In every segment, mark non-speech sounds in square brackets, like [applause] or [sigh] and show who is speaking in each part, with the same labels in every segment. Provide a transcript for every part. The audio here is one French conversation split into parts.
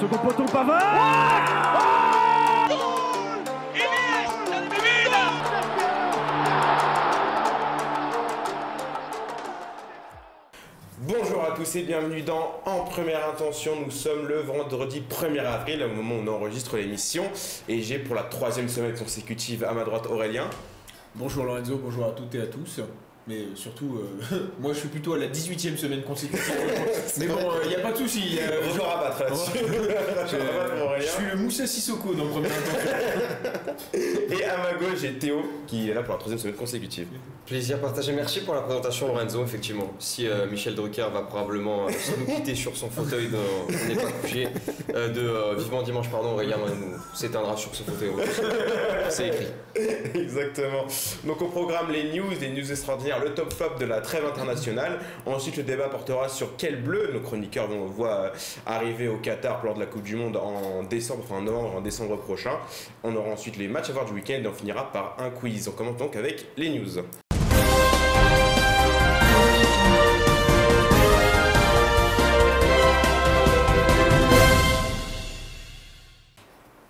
Speaker 1: Second poteau Pavard
Speaker 2: Bonjour à tous et bienvenue dans En Première Intention. Nous sommes le vendredi 1er avril, au moment où on enregistre l'émission. Et j'ai pour la troisième semaine consécutive à ma droite Aurélien.
Speaker 3: Bonjour Lorenzo, bonjour à toutes et à tous. Mais surtout, euh, [laughs] moi je suis plutôt à la 18e semaine consécutive. [laughs] Mais bon, il n'y a pas de souci. euh,
Speaker 2: Je vais rabattre là-dessus. [laughs]
Speaker 3: je, suis le Moussa Sissoko dans le premier intention.
Speaker 2: Et à ma gauche, j'ai Théo qui est là pour la troisième semaine consécutive.
Speaker 4: Plaisir partagé. Merci pour la présentation, Lorenzo. Effectivement, si euh, Michel Drucker va probablement euh, nous quitter sur son fauteuil, de, on n'est pas couché, euh, de euh, vivement dimanche, pardon, Aurélien nous s'éteindra sur ce fauteuil. C'est écrit.
Speaker 2: Exactement. Donc au programme les news, les news extraordinaires, le top flop de la trêve internationale. Ensuite le débat portera sur quel bleu nos chroniqueurs vont voir arriver au Qatar lors de la Coupe du Monde en décembre, enfin en novembre, en décembre prochain. On aura ensuite les matchs à voir du week-end et on finira par un quiz. On commence donc avec les news.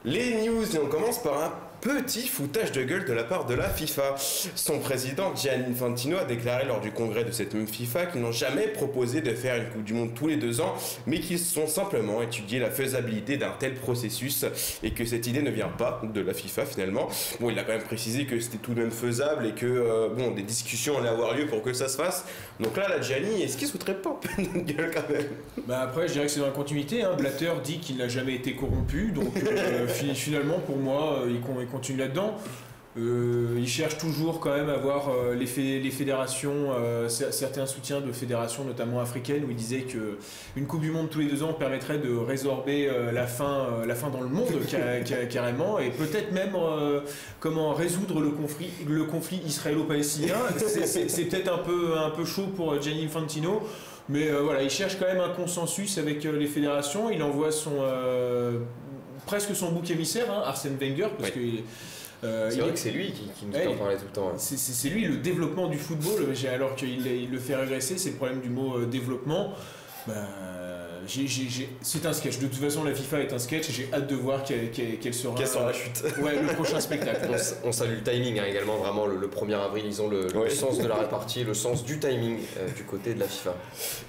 Speaker 2: Les news, et on commence par un petit foutage de gueule de la part de la FIFA. Son président Gianni Infantino a déclaré lors du congrès de cette même FIFA qu'ils n'ont jamais proposé de faire une Coupe du Monde tous les deux ans, mais qu'ils ont simplement étudié la faisabilité d'un tel processus et que cette idée ne vient pas de la FIFA finalement. Bon, il a quand même précisé que c'était tout de même faisable et que euh, bon, des discussions allaient avoir lieu pour que ça se fasse. Donc là, la Gianni, est-ce qu'il se foutrait pas un peu de notre gueule quand même?
Speaker 3: Bah après, je dirais que c'est dans la continuité. Hein. Blatter dit qu'il n'a jamais été corrompu. Donc euh, [laughs] fi- finalement, pour moi, euh, il, con- continue là-dedans. Euh, il cherche toujours quand même à avoir euh, les, fé- les fédérations, euh, cer- certains soutiens de fédérations, notamment africaines, où il disait que une Coupe du Monde tous les deux ans permettrait de résorber euh, la, fin, euh, la faim dans le monde ca- [laughs] ca- carrément, et peut-être même comment résoudre le conflit, le conflit israélo-palestinien. C'est- peut-être un peu, un peu chaud pour Gianni Infantino. Mais voilà, il cherche quand même un consensus avec les fédérations. Il envoie son presque son bouc émissaire, hein, Arsène Wenger, parce que euh,
Speaker 4: C'est vrai
Speaker 3: est-
Speaker 4: que c'est lui qui, qui nous
Speaker 3: Ouais,
Speaker 4: en parlait tout le temps. hein.
Speaker 3: c'est- lui le développement du football, alors qu'il il le fait régresser, c'est le problème du mot euh, développement. Bah, j'ai- c'est un sketch. De toute façon, la FIFA est un sketch et j'ai hâte de voir quelle, quelle- quelle sera
Speaker 2: Quelle sera la chute
Speaker 3: ouais, le prochain spectacle.
Speaker 4: On, salue le timing hein, également, vraiment le, le 1er avril, ils ont le, le
Speaker 2: Ouais.
Speaker 4: sens de la répartie, le sens du timing euh, du côté de la FIFA.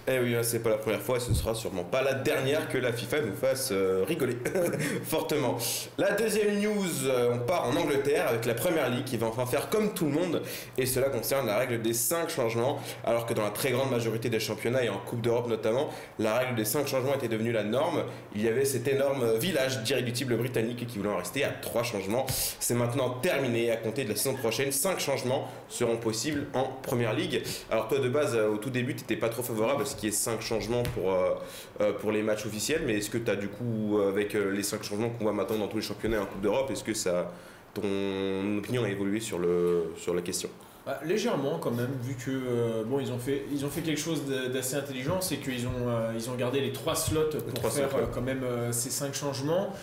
Speaker 2: Eh oui, hein, c'est pas la première fois et ce sera sûrement pas la dernière que la FIFA nous fasse euh, rigoler [laughs] fortement. La deuxième news, euh, on part en Angleterre avec la première ligue qui va enfin faire comme tout le monde et cela concerne la règle des 5 changements alors que dans la très grande majorité des championnats et en Coupe d'Europe notamment, la règle des 5 changements était devenue la norme. Il y avait cet énorme village d'irréductibles britanniques qui voulait en rester à 3 changements. C'est maintenant terminé à compter de la saison prochaine. 5 changements seront possibles en première ligue. Alors toi de base euh, au tout début tu n'étais pas trop favorable à ce qu'il y ait 5 changements pour, euh, euh, les matchs officiels, mais est-ce que tu as du coup avec les 5 changements qu'on voit maintenant dans tous les championnats en Coupe d'Europe, est-ce que ça ton opinion a évolué sur la question?
Speaker 3: Bah, légèrement quand même, vu que euh, bon, ils ont fait, ils ont fait quelque chose d'assez intelligent, c'est qu'ils ont, euh, ils ont gardé les trois slots pour
Speaker 2: trois
Speaker 3: faire
Speaker 2: slots, ouais.
Speaker 3: euh, quand même euh, ces cinq changements.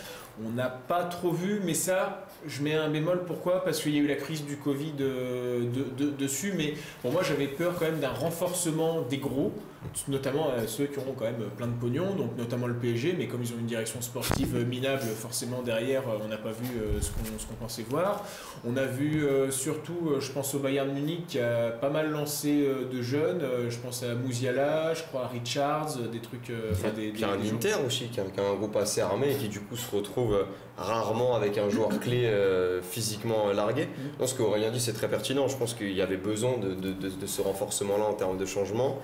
Speaker 3: On n'a pas trop vu, mais ça, je mets un bémol. Pourquoi? Parce qu'il y a eu la crise du Covid de- de- dessus. Mais pour moi, j'avais peur quand même d'un renforcement des gros, notamment euh, ceux qui auront quand même plein de pognon, donc notamment le PSG. Mais comme ils ont une direction sportive euh, minable, forcément derrière, euh, on n'a pas vu euh, ce qu'on ce qu'on pensait voir. On a vu euh, surtout, je pense au Bayern Munich qui a pas mal lancé de jeunes. Je pense à Mouziala, je crois à Richards, des trucs. enfin, des,
Speaker 4: Puis il y a
Speaker 3: des-
Speaker 4: un
Speaker 3: des gens-
Speaker 4: Inter aussi, qui a, qui a un groupe assez armé et qui du coup se retrouve rarement avec un joueur clé physiquement largué.
Speaker 3: Mm.
Speaker 4: Non, ce qu'Aurélien dit, c'est très pertinent. Je pense qu'il y avait besoin de, de- de- de ce renforcement-là en termes de changement.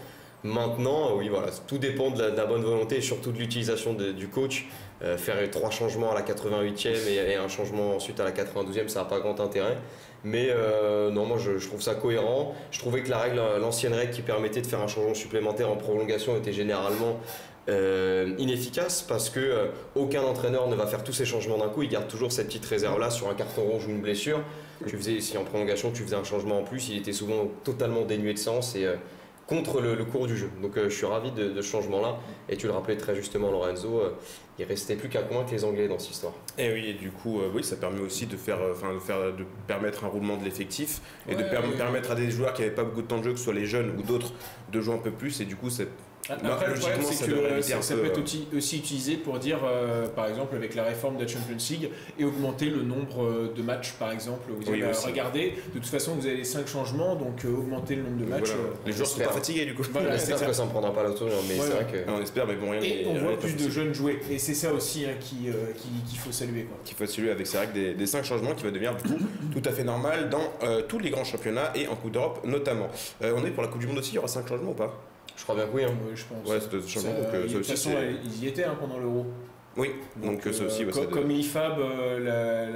Speaker 4: Maintenant, euh, oui, voilà, tout dépend de la, bonne volonté et surtout de l'utilisation du coach. Euh, faire trois changements à la 88e et, un changement ensuite à la 92e, ça n'a pas grand intérêt. Mais euh, non, moi je, trouve ça cohérent. Je trouvais que la règle, l'ancienne règle qui permettait de faire un changement supplémentaire en prolongation était généralement inefficace parce que aucun entraîneur ne va faire tous ces changements d'un coup. Il garde toujours cette petite réserve là sur un carton rouge ou une blessure. Tu faisais, si en prolongation tu faisais un changement en plus, il était souvent totalement dénué de sens et contre le, le cours du jeu. Donc euh, je suis ravi de, de ce changement-là. Et tu le rappelais très justement, Lorenzo, euh, il restait plus qu'à convaincre les Anglais dans cette histoire.
Speaker 2: Et oui, et du coup, euh, oui, ça permet aussi de faire, euh, enfin, de faire, de permettre un roulement de l'effectif et de per- permettre à des joueurs qui n'avaient pas beaucoup de temps de jeu, que ce soit les jeunes ou d'autres, de jouer un peu plus. Et du coup, c'est
Speaker 3: Après,
Speaker 2: Non,
Speaker 3: le problème, c'est que ça,
Speaker 2: un
Speaker 3: ça
Speaker 2: peu,
Speaker 3: peut être
Speaker 2: euh,
Speaker 3: aussi, aussi utilisé pour dire, euh, par exemple, avec la réforme de la Champions League, et augmenter le nombre euh, de matchs, par exemple. Vous
Speaker 2: Oui,
Speaker 3: avez, regardez, de toute façon, vous avez les 5 changements, donc euh, augmenter le nombre de matchs.
Speaker 2: voilà.
Speaker 3: euh,
Speaker 2: Les joueurs sont pas fatigués du coup.
Speaker 3: Voilà,
Speaker 4: J'espère
Speaker 3: ça.
Speaker 4: que ça ne prendra pas la tournure, mais
Speaker 3: Ouais,
Speaker 4: c'est vrai que.
Speaker 2: On espère, mais bon, rien
Speaker 3: Et on voit plus de jeunes jouer, et c'est ça aussi hein, qui, euh, qui- qu'il faut saluer. Quoi.
Speaker 2: qu'il faut saluer avec c'est vrai que des, des cinq changements qui va devenir du coup tout à fait normal dans euh, tous les grands championnats et en Coupe d'Europe notamment. Euh, on est pour la Coupe du Monde aussi, il y aura cinq changements ou pas?
Speaker 4: Je crois bien que oui. hein.
Speaker 3: Je pense.
Speaker 2: Ouais,
Speaker 3: Ça,
Speaker 2: donc euh,
Speaker 3: de toute façon, ils y étaient hein, pendant l'Euro.
Speaker 2: Oui, donc, euh, ça aussi, ouais,
Speaker 3: co-
Speaker 2: ça
Speaker 3: comme l'IFAB, euh,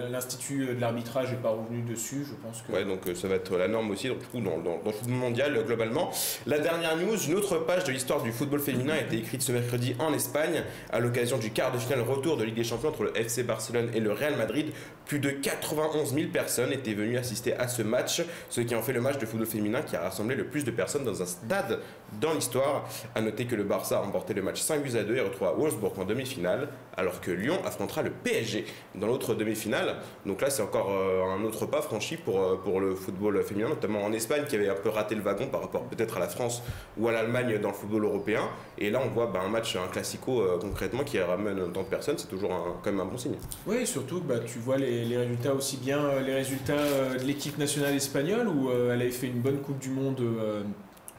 Speaker 3: la- l'Institut de l'arbitrage n'est pas revenu dessus, je pense que.
Speaker 2: Ouais, donc euh, ça va être la norme aussi, donc, du coup, dans, dans- dans le football mondial euh, globalement. La dernière news, une autre page de l'histoire du football féminin a été écrite ce mercredi en Espagne à l'occasion du quart de finale retour de Ligue des Champions entre le FC Barcelone et le Real Madrid. Plus de 91 000 personnes étaient venues assister à ce match, ce qui en fait le match de football féminin qui a rassemblé le plus de personnes dans un stade dans l'histoire. À noter que le Barça a remporté le match 5 buts à 2 et retrouve à Wolfsburg en demi-finale, alors que Lyon affrontera le PSG dans l'autre demi-finale. Donc là, c'est encore euh, un autre pas franchi pour, euh, pour le football féminin, notamment en Espagne qui avait un peu raté le wagon par rapport peut-être à la France ou à l'Allemagne dans le football européen. Et là, on voit bah, un match, un classico euh, concrètement qui ramène autant de personnes, c'est toujours un- quand même un bon signe.
Speaker 3: Oui, surtout bah, tu vois les, les résultats aussi bien euh, les résultats euh, de l'équipe nationale espagnole où euh, elle avait fait une bonne Coupe du Monde euh,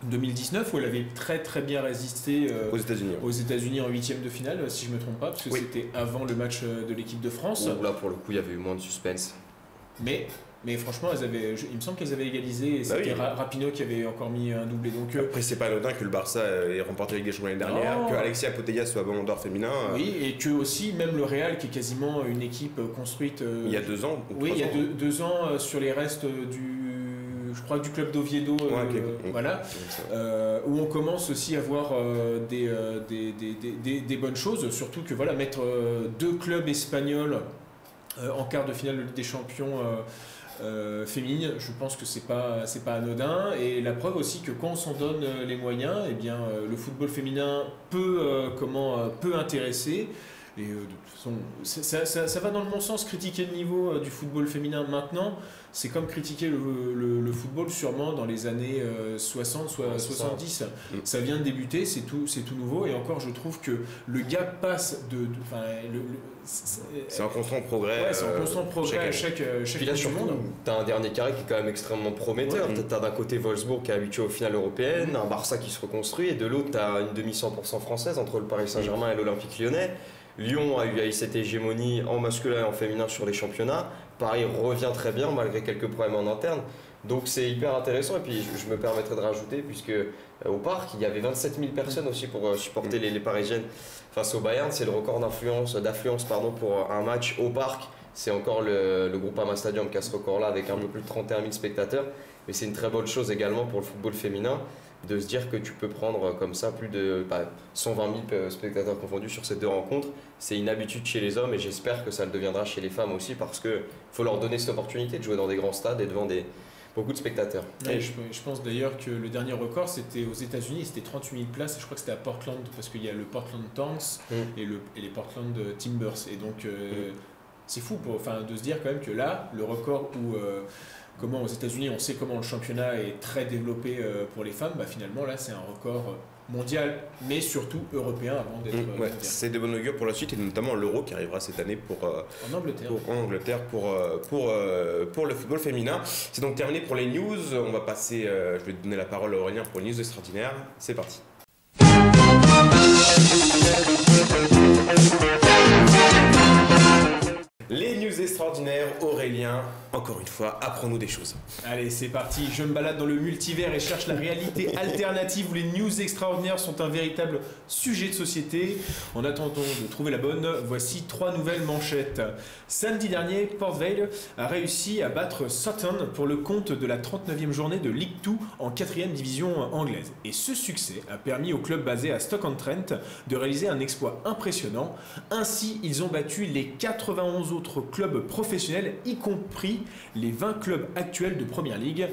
Speaker 3: 2019 où elle avait très très bien résisté euh,
Speaker 2: Aux États-Unis.
Speaker 3: aux États-Unis en huitième de finale, si je me trompe pas, parce que
Speaker 2: Oui.
Speaker 3: c'était avant le match de l'équipe de France.
Speaker 4: Où là, pour le coup, il y avait eu moins de suspense.
Speaker 3: Mais, mais franchement, elles avaient, je- il me semble qu'elles avaient égalisé et
Speaker 2: Bah
Speaker 3: c'était
Speaker 2: oui.
Speaker 3: Ra- Rapinoe qui avait encore mis un doublé. Donc euh,
Speaker 2: Après, c'est pas anodin que le Barça ait remporté Ligue des Champions l'année dernière,
Speaker 3: Non.
Speaker 2: que Alexia Putellas soit Ballon d'Or féminin euh,
Speaker 3: oui, et que aussi même le Real, qui est quasiment une équipe euh, construite.
Speaker 2: il y a deux ans. ou
Speaker 3: Oui, il y a deux, deux ans sur les restes du, je crois, du club d'Oviedo,
Speaker 2: Ouais, ok.
Speaker 3: euh, voilà, euh, où on commence aussi à voir euh, des, des, des- des- bonnes choses, surtout que voilà, mettre deux clubs espagnols en quart de finale de Ligue des Champions. Euh, féminine, je pense que c'est pas c'est pas anodin. Et la preuve aussi que quand on s'en donne euh, les moyens, eh bien euh, le football féminin peut comment peut intéresser et euh, de toute façon ça, ça- ça- ça va dans le bon sens critiquer le niveau euh, du football féminin maintenant c'est comme critiquer le, le- le football sûrement dans les années euh, 60 soit
Speaker 4: Ouais, c'est ça.
Speaker 3: 70
Speaker 2: Mm.
Speaker 3: ça vient de débuter c'est tout nouveau et encore je trouve que le gap passe de, de- enfin, le- le- c'est-
Speaker 2: en constant progrès.
Speaker 3: Ouais, c'est en
Speaker 2: euh,
Speaker 3: constant progrès
Speaker 2: chaque année.
Speaker 3: chaque, euh, chaque
Speaker 4: Puis là, surtout,
Speaker 3: monde.
Speaker 4: t'as un dernier carré qui est quand même extrêmement prometteur.
Speaker 2: Ouais.
Speaker 4: T'as- T'as d'un côté Wolfsburg qui est habitué aux finales européennes, un Barça qui se reconstruit, et de l'autre, t'as une demi 100% française entre le Paris Saint-Germain et l'Olympique lyonnais. Lyon a eu cette hégémonie en masculin et en féminin sur les championnats. Paris revient très bien malgré quelques problèmes en interne. Donc c'est hyper intéressant. Et puis je, me permettrai de rajouter, puisque euh, au parc, il y avait 27 000 personnes aussi pour euh, supporter les, Parisiennes face au Bayern. C'est le record d'affluence pour un match au parc. C'est encore le, le Groupama Stadium qui a ce record-là avec un peu plus de 31 000 spectateurs. Mais c'est une très bonne chose également pour le football féminin de se dire que tu peux prendre euh, comme ça plus de bah, 120 000 euh, spectateurs confondus sur ces deux rencontres. C'est une habitude chez les hommes et j'espère que ça le deviendra chez les femmes aussi parce qu'il faut leur donner cette opportunité de jouer dans des grands stades et devant des, beaucoup de spectateurs.
Speaker 3: Ouais, je, je pense d'ailleurs que le dernier record c'était aux États-Unis, c'était 38 000 places et je crois que c'était à Portland parce qu'il y a le Portland Tanks
Speaker 4: Mm.
Speaker 3: et, le, et les Portland Timbers. Et donc euh, c'est fou pour, enfin, de se dire quand même que là, le record où euh, comment aux États-Unis on sait comment le championnat est très développé euh, pour les femmes, bah, finalement là c'est un record mondial mais surtout européen avant d'être
Speaker 2: Mm,
Speaker 3: euh,
Speaker 2: ouais, c'est de bonnes augures pour la suite et notamment l'euro qui arrivera cette année pour, euh,
Speaker 3: En Angleterre.
Speaker 2: pour- en Angleterre pour, euh, pour, euh, pour le football féminin. C'est donc terminé pour les news. On va passer, euh, je vais donner la parole à Aurélien pour les news extraordinaires. C'est parti. Les news extraordinaires, Aurélien, encore une fois, apprends-nous des choses.
Speaker 3: Allez, c'est parti. Je me balade dans le multivers et cherche la réalité alternative où les news extraordinaires sont un véritable sujet de société. En attendant de trouver la bonne, voici trois nouvelles manchettes. Samedi dernier, Port Vale a réussi à battre Sutton pour le compte de la 39e journée de League 2 en 4e division anglaise. Et ce succès a permis au club basé à Stoke-on-Trent de réaliser un exploit impressionnant. Ainsi, ils ont battu les 91 autres clubs professionnels, y compris les 20 clubs actuels de Première Ligue.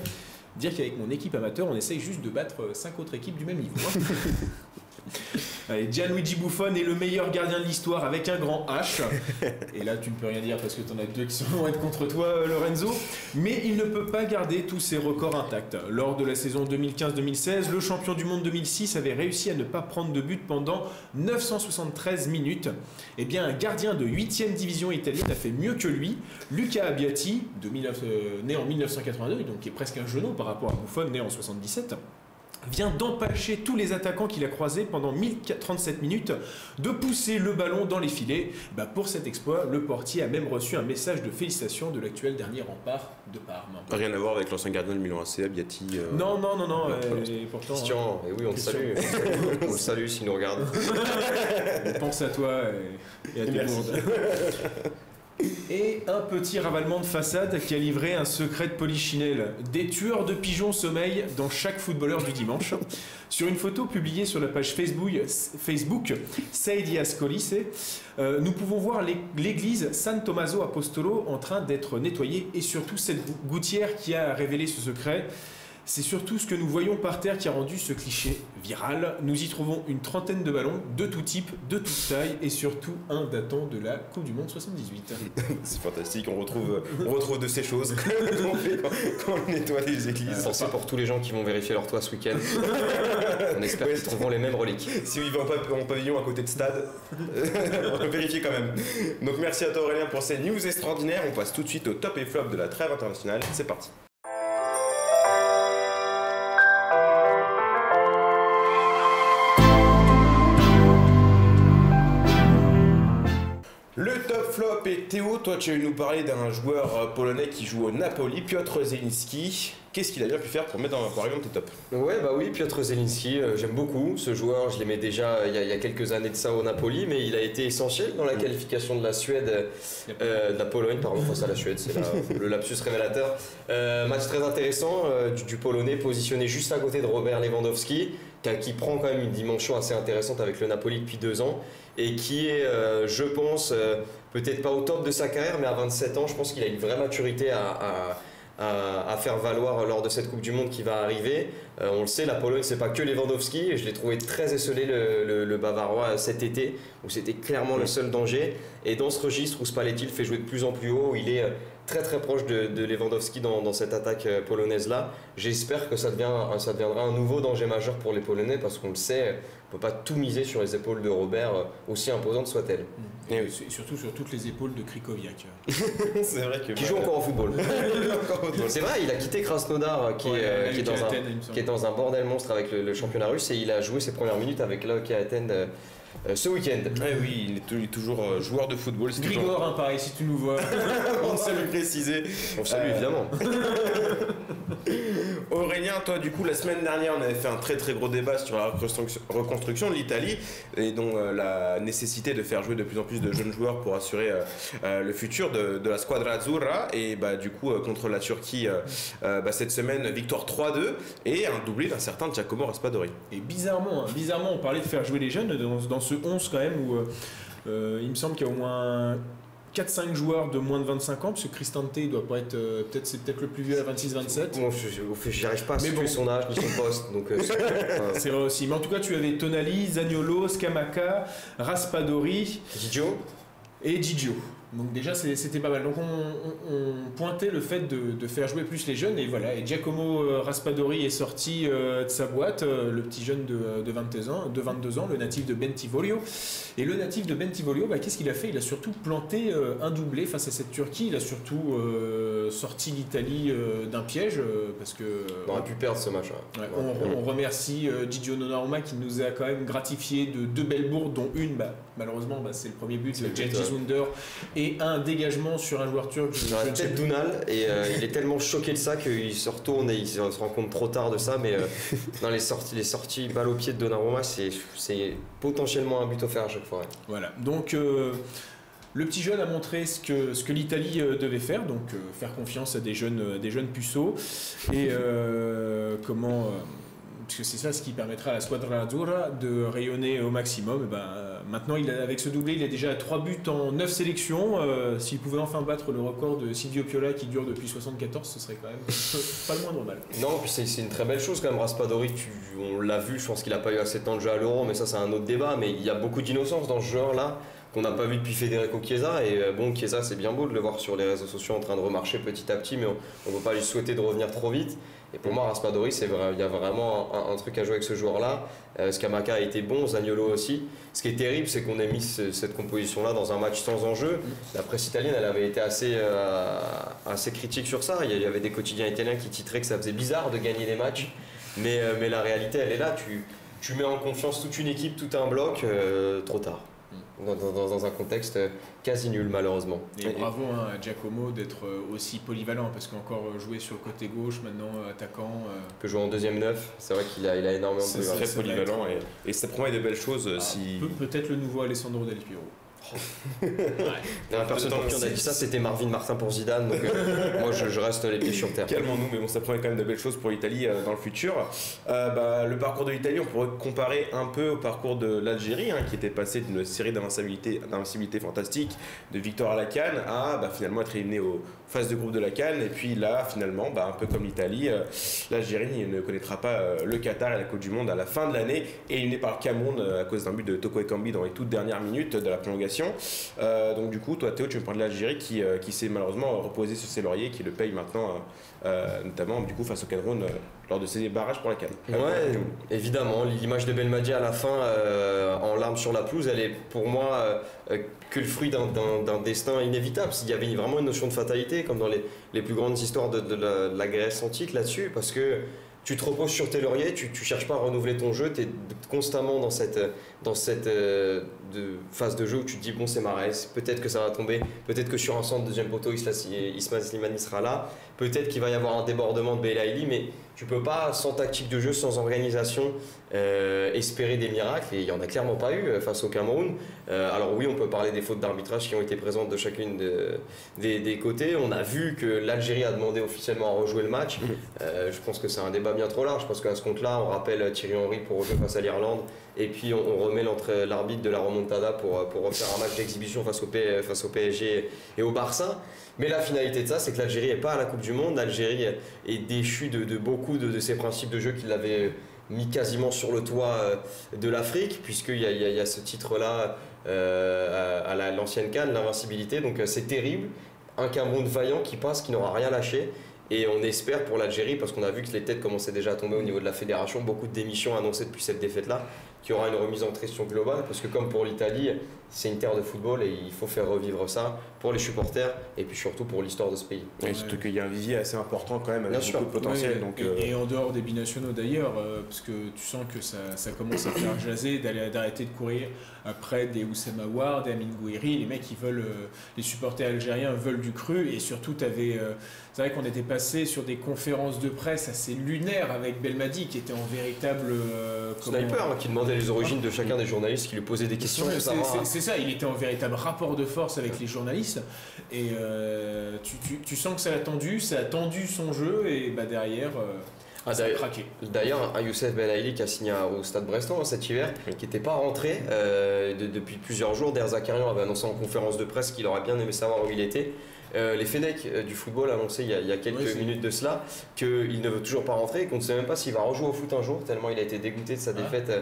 Speaker 3: Dire qu'avec mon équipe amateur, on essaye juste de battre 5 autres équipes du même niveau. [laughs] [laughs] Gianluigi Buffon est le meilleur gardien de l'histoire avec un grand H. Et là, tu ne peux rien dire parce que tu en as deux qui vont être contre toi, euh, Lorenzo. Mais il ne peut pas garder tous ses records intacts. Lors de la saison 2015-2016, le champion du monde 2006 avait réussi à ne pas prendre de but pendant 973 minutes. Eh bien, un gardien de 8ème division italienne a fait mieux que lui. Luca Abbiati, de 19 euh, né en 1982, donc qui est presque un genou par rapport à Buffon, né en 77 vient d'empêcher tous les attaquants qu'il a croisés pendant 1037 minutes de pousser le ballon dans les filets. Bah, pour cet exploit, le portier a même reçu un message de félicitations de l'actuel dernier rempart de Parme.
Speaker 2: Rien à voir avec l'ancien gardien de Milan AC, Abbiati. euh,
Speaker 3: Non, non, non, non. euh, et pourtant,
Speaker 4: Christian, et oui, on le salue. on le salue s'il nous regarde. [laughs]
Speaker 3: euh, on pense à toi et, et à tout le monde. [laughs] Et un petit ravalement de façade qui a livré un secret de polichinelle. Des tueurs de pigeons sommeillent dans chaque footballeur du dimanche. Sur une photo publiée sur la page Facebook, Facebook Ascolice, euh, nous pouvons voir l'é- l'église San Tommaso Apostolo en train d'être nettoyée et surtout cette gou- gouttière qui a révélé ce secret. C'est surtout ce que nous voyons par terre qui a rendu ce cliché viral. Nous y trouvons une trentaine de ballons de tout type, de toute taille et surtout un datant de la Coupe du Monde 78. [laughs]
Speaker 2: C'est fantastique, on retrouve, on retrouve de ces choses [laughs] fait quand, on nettoie les églises.
Speaker 4: Pensez pour tous les gens qui vont vérifier leur toit ce week-end. [laughs] On espère qu'ils trouveront les mêmes reliques.
Speaker 2: Si ils vont en pa- en pavillon à côté de stade, vérifier quand même. Donc merci à toi Aurélien pour ces news extraordinaires. On passe tout de suite au top et flop de la trêve internationale. C'est parti. Top Théo, toi tu as nous parler d'un joueur euh, polonais qui joue au Napoli, Piotr Zelinski. Qu'est-ce qu'il a bien pu faire pour mettre dans exemple tes tops
Speaker 4: Ouais, bah oui, Piotr Zelinski, euh, j'aime beaucoup ce joueur. Je l'aimais déjà euh, il y, a, il y a quelques années de ça au Napoli, mais il a été essentiel dans la qualification de la Suède, euh, de la Pologne, pardon, face à la Suède, c'est la- [laughs] le lapsus révélateur. Euh, match très intéressant euh, du, du Polonais, positionné juste à côté de Robert Lewandowski, qui, prend quand même une dimension assez intéressante avec le Napoli depuis deux ans, et qui est, euh, je pense, euh, peut-être pas au top de sa carrière, mais à 27 ans, je pense qu'il a une vraie maturité à- à à, faire valoir lors de cette Coupe du Monde qui va arriver. Euh, on le sait, la Pologne, c'est pas que Lewandowski. Je l'ai trouvé très esselé, le, le- Bavarois, cet été, où c'était clairement le seul danger. Et dans ce registre où Spalletti le fait jouer de plus en plus haut, il est euh, très très proche de, de Lewandowski dans, dans cette attaque euh, polonaise-là. J'espère que ça, devient, ça deviendra un nouveau danger majeur pour les Polonais, parce qu'on le sait, on ne peut pas tout miser sur les épaules de Robert, euh, aussi imposante soit-elle.
Speaker 3: Et c'est surtout sur toutes les épaules de Krikoviak. [laughs]
Speaker 2: C'est vrai que.
Speaker 4: Qui joue [laughs] encore au football. C'est vrai, il a quitté Krasnodar, qui, est,
Speaker 3: Ouais,
Speaker 4: euh,
Speaker 3: la
Speaker 4: qui est
Speaker 3: Luc
Speaker 4: dans un,
Speaker 3: Athènes, il me semble.
Speaker 4: qui est dans un bordel monstre avec le, le championnat russe et il a joué ses premières minutes avec l'OK Athènes euh, euh, ce week-end.
Speaker 2: Eh oui, il est, tou- il est toujours euh, joueur de football. c'est toujours-
Speaker 3: Grigor, hein, pareil, si tu nous vois. [laughs]
Speaker 2: On salue le préciser.
Speaker 4: On salue
Speaker 2: Euh,
Speaker 4: évidemment.
Speaker 2: Toi, du coup, la semaine dernière, on avait fait un très très gros débat sur la reconstruction, de l'Italie et donc euh, la nécessité de faire jouer de plus en plus de jeunes joueurs pour assurer euh, euh, le futur de, la squadra azzurra. Et bah, du coup, contre la Turquie, bah, cette semaine, victoire 3-2 et un doublé d'un certain Giacomo Raspadori.
Speaker 3: Et bizarrement, hein, bizarrement, on parlait de faire jouer les jeunes dans, dans ce 11 quand même où il me semble qu'il y a au moins 4-5 joueurs de moins de 25 ans, parce que Cristante il doit pas être, euh, peut-être c'est peut-être le plus vieux à 26-27.
Speaker 4: Bon, fait, j'arrive pas à
Speaker 3: Mais
Speaker 4: situer
Speaker 3: bon.
Speaker 4: son âge ni son poste. Donc, euh, [laughs] c'est-
Speaker 3: vrai aussi. Mais en tout cas, tu avais Tonali, Zagnolo, Scamaca, Raspadori
Speaker 4: Gigio,
Speaker 3: et Gigio. Donc déjà, c'était pas mal. Donc on, on- on pointait le fait de, de faire jouer plus les jeunes. Et voilà, et Giacomo euh, Raspadori est sorti euh, de sa boîte, euh, le petit jeune de, de 22 ans, de 22 ans, le natif de Bentivoglio. Et le natif de Bentivoglio, bah, qu'est-ce qu'il a fait? Il a surtout planté euh, un doublé face à cette Turquie. Il a surtout sorti l'Italie d'un piège, parce que...
Speaker 4: on aurait pu perdre ce match. hein.
Speaker 3: Ouais, on, on remercie Gigio Donnarumma qui nous a quand même gratifié de deux belles bourdes, dont une, bah, malheureusement, bah, c'est le premier but,
Speaker 4: but, ouais.
Speaker 3: Wunder, et un dégagement sur un joueur turc. je
Speaker 4: la tête d'Ounal et euh, il est tellement choqué de ça qu'il se retourne et il se rend compte trop tard de ça mais euh, [laughs] dans les sorties les sorties balle au pied de Donnarumma c'est c'est potentiellement un but offert à chaque fois. ouais.
Speaker 3: Voilà, donc euh, le petit jeune a montré ce que, ce que l'Italie devait faire, donc faire confiance à des jeunes, euh, des jeunes puceaux, et comment... parce que c'est ça ce qui permettra à la Squadra Azzurra de rayonner au maximum. Et ben, euh, maintenant, avec ce doublé, il a déjà 3 buts en 9 sélections. Euh, S'il pouvait enfin battre le record de Silvio Piola qui dure depuis 74, ce serait quand même pas le moindre mal.
Speaker 4: Non, puis c'est une très belle chose quand même. Raspadori, on l'a vu, je pense qu'il n'a pas eu assez de temps de jeu à l'Euro, mais ça c'est un autre débat. Mais il y a beaucoup d'innocence dans ce joueur-là qu'on n'a pas vu depuis Federico Chiesa. Et euh, bon, Chiesa, c'est bien beau de le voir sur les réseaux sociaux en train de remarcher petit à petit, mais on ne peut pas lui souhaiter de revenir trop vite. Et pour moi, Raspadori, c'est vrai, il y a vraiment un, truc à jouer avec ce joueur-là. Euh, a été bon, Zaniolo aussi. Ce qui est terrible, c'est qu'on ait mis ce- cette composition-là dans un match sans enjeu. La presse italienne, elle avait été assez, euh, assez critique sur ça. Il y avait des quotidiens italiens qui titraient que ça faisait bizarre de gagner des matchs. Mais, euh, mais la réalité, elle est là. Tu, tu mets en confiance toute une équipe, tout un bloc, euh, trop tard. Dans, dans- dans un contexte quasi nul, malheureusement.
Speaker 3: Et bravo hein, à Giacomo d'être euh, aussi polyvalent, parce qu'encore euh, jouer sur le côté gauche, maintenant euh, attaquant. euh,
Speaker 4: Il peut jouer en deuxième neuf. C'est vrai qu'il a, il a énormément de
Speaker 3: C'est
Speaker 2: très polyvalent
Speaker 3: être-
Speaker 2: et, et ça promet de belles choses euh,
Speaker 3: ah,
Speaker 2: si.
Speaker 3: peut- Peut-être le nouveau Alessandro Del Piero. [laughs]
Speaker 4: La personne
Speaker 2: Attends,
Speaker 4: pour qui on a dit ça, c'était Marvin Martin pour Zidane. Donc euh, [laughs] moi, je, je reste les pieds sur terre.
Speaker 2: Calmons-nous, mais bon, ça promet quand même de belles choses pour l'Italie euh, dans le futur. Euh, bah, le parcours de l'Italie, on pourrait comparer un peu au parcours de l'Algérie, hein, qui était passé d'une série d'invincibilité fantastique, de victoire à la Cannes, à bah, finalement être éliminé aux phases de groupe de la Cannes. Et puis là, finalement, bah, un peu comme l'Italie, euh, l'Algérie ne connaîtra pas euh, le Qatar et la Coupe du Monde à la fin de l'année, et éliminé par le Cameroun euh, à cause d'un but de Toko Ekambi dans les toutes dernières minutes de la prolongation. Donc du coup, toi Théo, tu me parles de l'Algérie qui, qui s'est malheureusement reposé sur ses lauriers, qui le paye maintenant, euh, notamment du coup face au Cameroun euh, lors de ses barrages pour la Cannes.
Speaker 4: Évidemment. L'image de Belmadi à la fin, euh, en larmes sur la pelouse, elle est pour moi que le fruit d'un- destin inévitable. S'il y avait vraiment une notion de fatalité, comme dans les, les plus grandes histoires de, de la, de la Grèce antique là-dessus, parce que tu te reposes sur tes lauriers, tu, tu cherches pas à renouveler ton jeu, tu es constamment dans cette, euh, phase de jeu où tu te dis bon c'est Marès, peut-être que ça va tomber, peut-être que sur un centre de deuxième poteau Ismail Slimani sera là, peut-être qu'il va y avoir un débordement de Belaïli, mais tu peux pas sans tactique de jeu, sans organisation euh, espérer des miracles et il y en a clairement pas eu euh, face au Cameroun. Euh, alors oui, on peut parler des fautes d'arbitrage qui ont été présentes de chacune de- des, des côtés. On a vu que l'Algérie a demandé officiellement à rejouer le match. Euh, je pense que c'est un débat bien trop large parce qu'à ce compte-là, on rappelle Thierry Henry pour rejouer face à l'Irlande et puis on, on remet l'arbitre de la remontada pour, pour refaire un match d'exhibition face au, P- face au PSG et au Barça. Mais la finalité de ça, c'est que l'Algérie n'est pas à la Coupe du Monde. L'Algérie est déchue de, de beaucoup de, de ses principes de jeu qu'il avait mis quasiment sur le toit euh, de l'Afrique, puisqu'il y y a- ce titre-là euh, à, à la- l'ancienne Cannes, l'invincibilité. Donc euh, c'est terrible. Un Cameroun vaillant qui passe, qui n'aura rien lâché. Et on espère pour l'Algérie, parce qu'on a vu que les têtes commençaient déjà à tomber au niveau de la fédération, beaucoup de démissions annoncées depuis cette défaite-là, qu'il y aura une remise en question globale, parce que comme pour l'Italie, c'est une terre de football et il faut faire revivre ça pour les supporters et puis surtout pour l'histoire de ce pays.
Speaker 2: Et surtout qu'il y a un vivier assez important quand même avec
Speaker 4: Bien
Speaker 2: beaucoup
Speaker 4: sûr.
Speaker 2: de potentiel.
Speaker 3: Ouais,
Speaker 2: donc,
Speaker 3: et,
Speaker 2: euh,
Speaker 3: et en dehors des binationaux d'ailleurs, euh, parce que tu sens que ça, ça commence à faire jaser, d'aller- d'arrêter de courir après des Oussama War, des Amin Gouiri, les mecs ils veulent, euh, les supporters algériens veulent du cru, et surtout t'avais, euh, c'est vrai qu'on était passé sur des conférences de presse assez lunaires avec Belmadi qui était en véritable euh, comment-
Speaker 4: Sniper hein, qui demandait les origines de chacun des journalistes, qui lui posait des questions. Pour
Speaker 3: c'est- ça, il était en véritable rapport de force avec les journalistes et euh, tu, tu- tu sens que ça a tendu, ça a tendu son jeu et bah derrière euh,
Speaker 4: Ah, d'ailleurs-
Speaker 3: craqué.
Speaker 4: D'ailleurs, un Youssef Belaïli qui a signé au Stade Brestois hein, cet hiver, qui n'était pas rentré euh, de- depuis plusieurs jours. Der Zakarian avait annoncé en conférence de presse qu'il aurait bien aimé savoir où il était. Euh, les FEDEC euh, du football a annoncé il y a, il y a quelques
Speaker 3: Oui,
Speaker 4: minutes de cela qu'il ne veut toujours pas rentrer et qu'on ne sait même pas s'il va rejouer au foot un jour, tellement il a été dégoûté de sa
Speaker 3: Ah.
Speaker 4: défaite euh,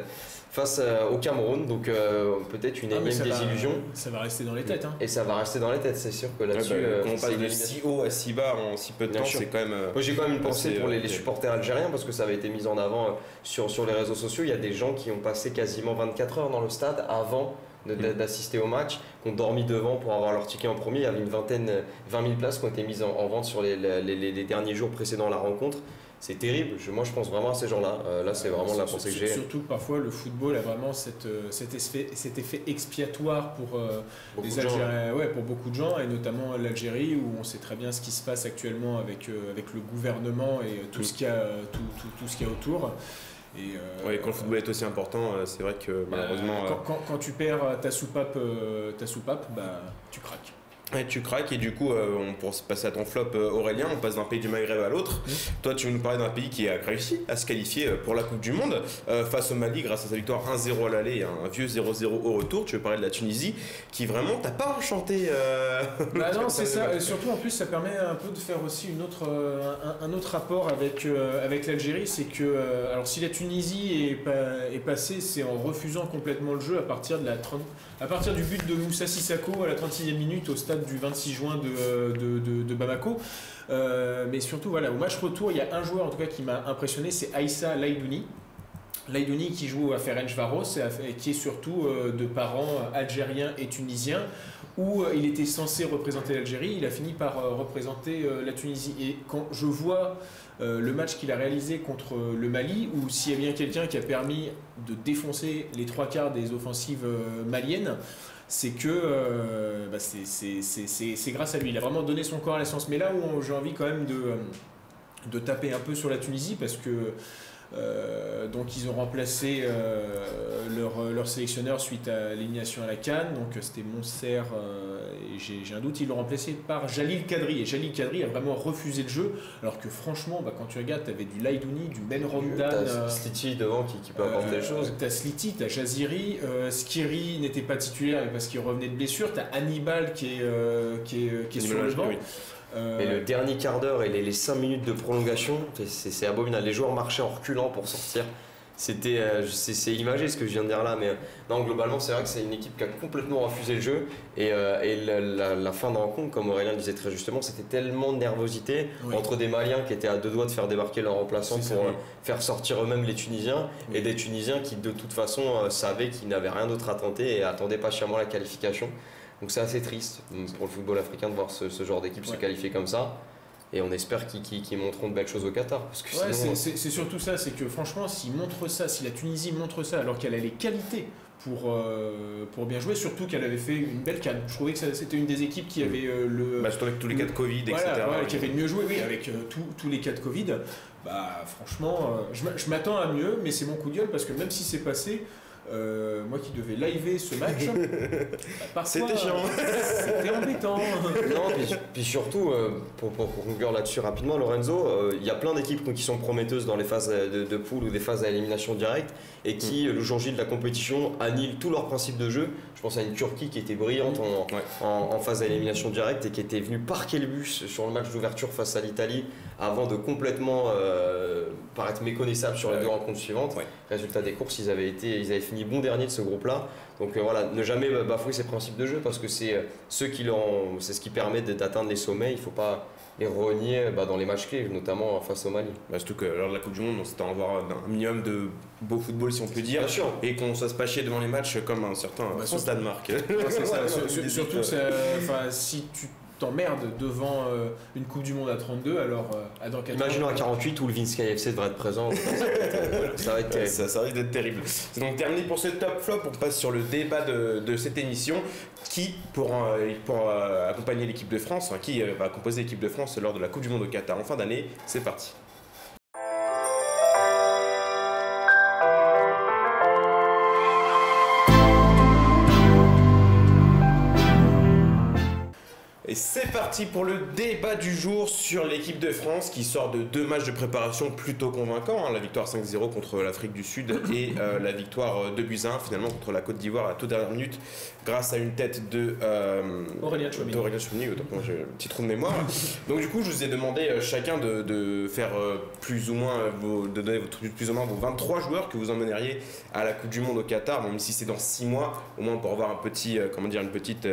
Speaker 4: face euh, au Cameroun. Donc euh, peut-être une
Speaker 3: Ah,
Speaker 4: énième
Speaker 3: ça va-
Speaker 4: désillusion.
Speaker 3: ça va rester dans les têtes. Hein.
Speaker 4: Et ça va rester dans les têtes, c'est sûr que
Speaker 2: ouais,
Speaker 4: là-dessus.
Speaker 2: bah,
Speaker 4: euh,
Speaker 2: quand on passe de si haut à si bas en si peu de
Speaker 4: Bien
Speaker 2: temps, c'est quand même. euh,
Speaker 4: Moi j'ai quand même une pensée pour les, les supporters algériens parce que ça avait été mis en avant euh, sur, sur les réseaux sociaux. Il y a des gens qui ont passé quasiment 24 heures dans le stade avant. D'assister au match, qui ont dormi devant pour avoir leur ticket en premier. Il y avait une vingtaine, euh, 20 000 places qui ont été mises en, en vente sur les, les- les- les derniers jours précédant la rencontre. C'est terrible. Je- moi je pense vraiment à ces gens-là. Euh, là c'est vraiment la pensée que j'ai.
Speaker 3: Surtout que parfois le football a vraiment cette, euh, cet, effet, cet effet expiatoire pour euh,
Speaker 4: Beaucoup
Speaker 3: les
Speaker 4: de gens,
Speaker 3: Algériens, ouais, pour beaucoup de gens, et notamment l'Algérie, où on sait très bien ce qui se passe actuellement avec, euh, avec le gouvernement et tout,
Speaker 2: Mm.
Speaker 3: ce qu'il y a, tout, tout, tout ce qu'il y a autour. Et, euh,
Speaker 2: ouais, quand le football est aussi important, euh, c'est vrai que
Speaker 3: bah,
Speaker 2: malheureusement.
Speaker 3: quand, quand- quand tu perds ta soupape, euh, ta soupape bah, tu craques.
Speaker 2: Et tu craques et du coup, euh, on, pour se passer à ton flop euh, Aurélien, on passe d'un pays du Maghreb à l'autre. Toi, tu veux nous parler d'un pays qui a réussi à se qualifier euh, pour la Coupe du Monde euh, face au Mali grâce à sa victoire 1-0 à l'aller et un vieux 0-0 au retour. Tu veux parler de la Tunisie qui vraiment t'a pas enchanté. [laughs]
Speaker 3: Bah non, c'est ça. Et surtout, en plus, ça permet un peu de faire aussi une autre, un, un autre rapport avec, avec l'Algérie. C'est que, alors, si la Tunisie est, pas- est passée, c'est en refusant complètement le jeu à partir, de la 30 à partir du but de Moussa Sissako à la 36e minute au stade du 26 juin de, Bamako. Euh, mais surtout, voilà, au match retour, il y a un joueur en tout cas qui m'a impressionné, c'est Aïssa Laïdouni. Laïdouni qui joue à Ferencvaros et qui est surtout euh, de parents algériens et tunisiens où euh, il était censé représenter l'Algérie, il a fini par représenter la Tunisie. Et quand je vois le match qu'il a réalisé contre le Mali, où s'il y a bien quelqu'un qui a permis de défoncer les trois quarts des offensives maliennes, c'est que euh, bah, c'est- grâce à lui. Il a vraiment donné son corps à l'essence. Mais là où j'ai envie quand même de, euh, de taper un peu sur la Tunisie, parce que euh, donc ils ont remplacé euh, leur, leur sélectionneur suite à l'élimination à la Cannes, donc c'était Montser, euh, et j'ai un doute, ils l'ont remplacé par Jalil Kadri, et Jalil Kadri a vraiment refusé le jeu, alors que franchement, bah, quand tu regardes, tu avais du Laidouni, du Ben Romdan,
Speaker 4: T'as Slity devant qui, qui peut apporter
Speaker 3: euh,
Speaker 4: des choses.
Speaker 3: T'as Sliti, t'as Jaziri, euh, Skiri n'était pas titulaire mais parce qu'il revenait de blessure, t'as Hannibal qui est, euh, qui est, qui est sur le banc.
Speaker 2: Oui.
Speaker 3: Euh,
Speaker 4: Mais le dernier quart d'heure et les, les 5 minutes de prolongation, c'est- abominable. Les joueurs marchaient en reculant pour sortir. C'était, euh, c'est imagé ce que je viens de dire là, mais euh, non, globalement, c'est vrai que c'est une équipe qui a complètement refusé le jeu. Et, euh, et la, la- la fin de rencontre, comme Aurélien disait très justement, c'était tellement de nervosité
Speaker 3: Oui.
Speaker 4: entre des Maliens qui étaient à deux doigts de faire débarquer leurs remplaçants
Speaker 3: ça,
Speaker 4: pour
Speaker 3: oui.
Speaker 4: faire sortir eux-mêmes les Tunisiens,
Speaker 3: Oui.
Speaker 4: et des Tunisiens qui de toute façon savaient qu'ils n'avaient rien d'autre à tenter et attendaient patiemment la qualification. Donc c'est assez triste pour le football africain de voir ce, ce genre d'équipe se
Speaker 3: Ouais.
Speaker 4: qualifier comme ça. Et on espère qu'ils qu'ils- qu'ils montreront de belles choses au Qatar. Parce que
Speaker 3: Ouais,
Speaker 4: sinon,
Speaker 3: c'est- c'est c'est surtout ça, c'est que franchement, s'ils montrent ça, si la Tunisie montre ça, alors qu'elle a les qualités pour, euh, pour bien jouer, surtout qu'elle avait fait une belle canne. Je trouvais que c'était une des équipes qui avait euh, le.
Speaker 2: Bah, surtout avec tous les cas de Covid,
Speaker 3: Voilà,
Speaker 2: etc.
Speaker 3: ouais, qui avait le mieux joué, oui, avec euh, tous- tous les cas de Covid. Bah, franchement, euh, je m'attends à mieux, mais c'est mon coup de gueule parce que même si c'est passé, euh, moi qui devais liver ce match, bah, [laughs] parfois,
Speaker 2: C'était chiant.
Speaker 3: C'était embêtant. [laughs]
Speaker 4: Non, puis, puis surtout, euh, pour, pour, pour conclure là-dessus rapidement, Lorenzo, euh, il y a plein d'équipes qui sont prometteuses dans les phases de, de poule ou des phases à élimination directe et qui, le jour J de la compétition, annihilent tous leurs principes de jeu. Je pense à une Turquie qui était brillante en,
Speaker 2: Ouais.
Speaker 4: en, en phase à élimination directe et qui était venue parquer le bus sur le match d'ouverture face à l'Italie avant de complètement euh, paraître méconnaissable sur les
Speaker 2: Ouais.
Speaker 4: deux rencontres suivantes.
Speaker 2: Ouais.
Speaker 4: Résultat des courses, ils avaient, été, ils avaient fini bon dernier de ce groupe-là. Donc euh, voilà, ne jamais bafouer ses principes de jeu parce que c'est euh, ceux qui l'ont- c'est ce qui permet d'atteindre les sommets. Il ne faut pas les renier bah, dans les matchs clés, notamment face au Mali.
Speaker 2: Bah, surtout que lors de la Coupe du Monde, on s'était en voir un minimum de beau football, si on peut dire.
Speaker 4: Bien sûr.
Speaker 2: Et qu'on se fasse pas chier devant les matchs comme un certain
Speaker 3: Bah,
Speaker 2: France-Danemark.
Speaker 3: surtout, [laughs] [laughs] enfin, si tu t'emmerdes devant euh, une Coupe du Monde à 32, alors euh, à dans 4
Speaker 4: Imaginons
Speaker 3: ans-
Speaker 4: à 48 où le Vinci FC devrait être présent. [laughs] ça va être, ça va être
Speaker 2: Ouais,
Speaker 4: terrible.
Speaker 2: ça, ça risque d'être terrible. C'est donc terminé pour ce top flop. On passe sur le débat de, de cette émission. Qui, pour, euh, pour euh, accompagner l'équipe de France, qui euh, va composer l'équipe de France lors de la Coupe du Monde au Qatar en fin d'année? C'est parti. Et c'est parti pour le débat du jour sur l'équipe de France qui sort de deux matchs de préparation plutôt convaincants. hein. la victoire 5-0 contre l'Afrique du Sud et euh, la victoire 2 buts 1 finalement contre la Côte d'Ivoire à la toute dernière minute grâce à une tête de euh,
Speaker 3: Aurélien
Speaker 2: autant pour moi, j'ai un petit trou de mémoire. [laughs] Donc du coup je vous ai demandé euh, chacun de, de faire euh, plus ou moins euh, vos, de donner votre, plus ou moins vos 23 joueurs que vous emmèneriez à la Coupe du Monde au Qatar, même si c'est dans 6 mois, au moins pour avoir un petit, euh, comment dire, une petite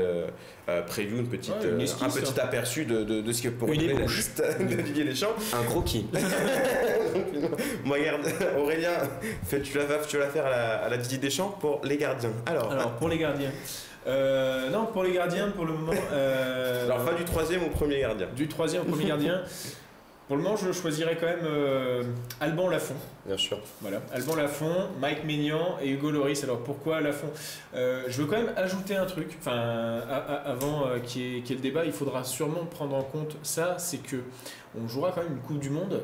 Speaker 2: euh, preview, une petite,
Speaker 3: Ouais, une
Speaker 2: euh,
Speaker 3: esquisse,
Speaker 2: un petit
Speaker 3: hein.
Speaker 2: aperçu de, de, de ce que pourrait
Speaker 3: Une
Speaker 2: donner la liste [laughs] de Didier Deschamps.
Speaker 4: Un croquis. [laughs]
Speaker 2: Moi, regarde, Aurélien, fais- tu la, vas- tu vas la faire à la, à la Didier Deschamps pour les gardiens. Alors,
Speaker 3: Alors, pour les gardiens. Euh, non, pour les gardiens, pour le moment. euh,
Speaker 2: alors pas du troisième au premier gardien.
Speaker 3: du troisième au premier gardien. [laughs] Pour le moment, je choisirais quand même euh, Alban Lafont.
Speaker 4: Bien sûr.
Speaker 3: Voilà, Alban Lafont, Mike Maignan et Hugo Loris. Alors pourquoi Lafont Euh, Je veux quand même ajouter un truc. Enfin, avant euh, qu'il y, ait- qu'il y ait le débat, il faudra sûrement prendre en compte ça. C'est que on jouera quand même une Coupe du Monde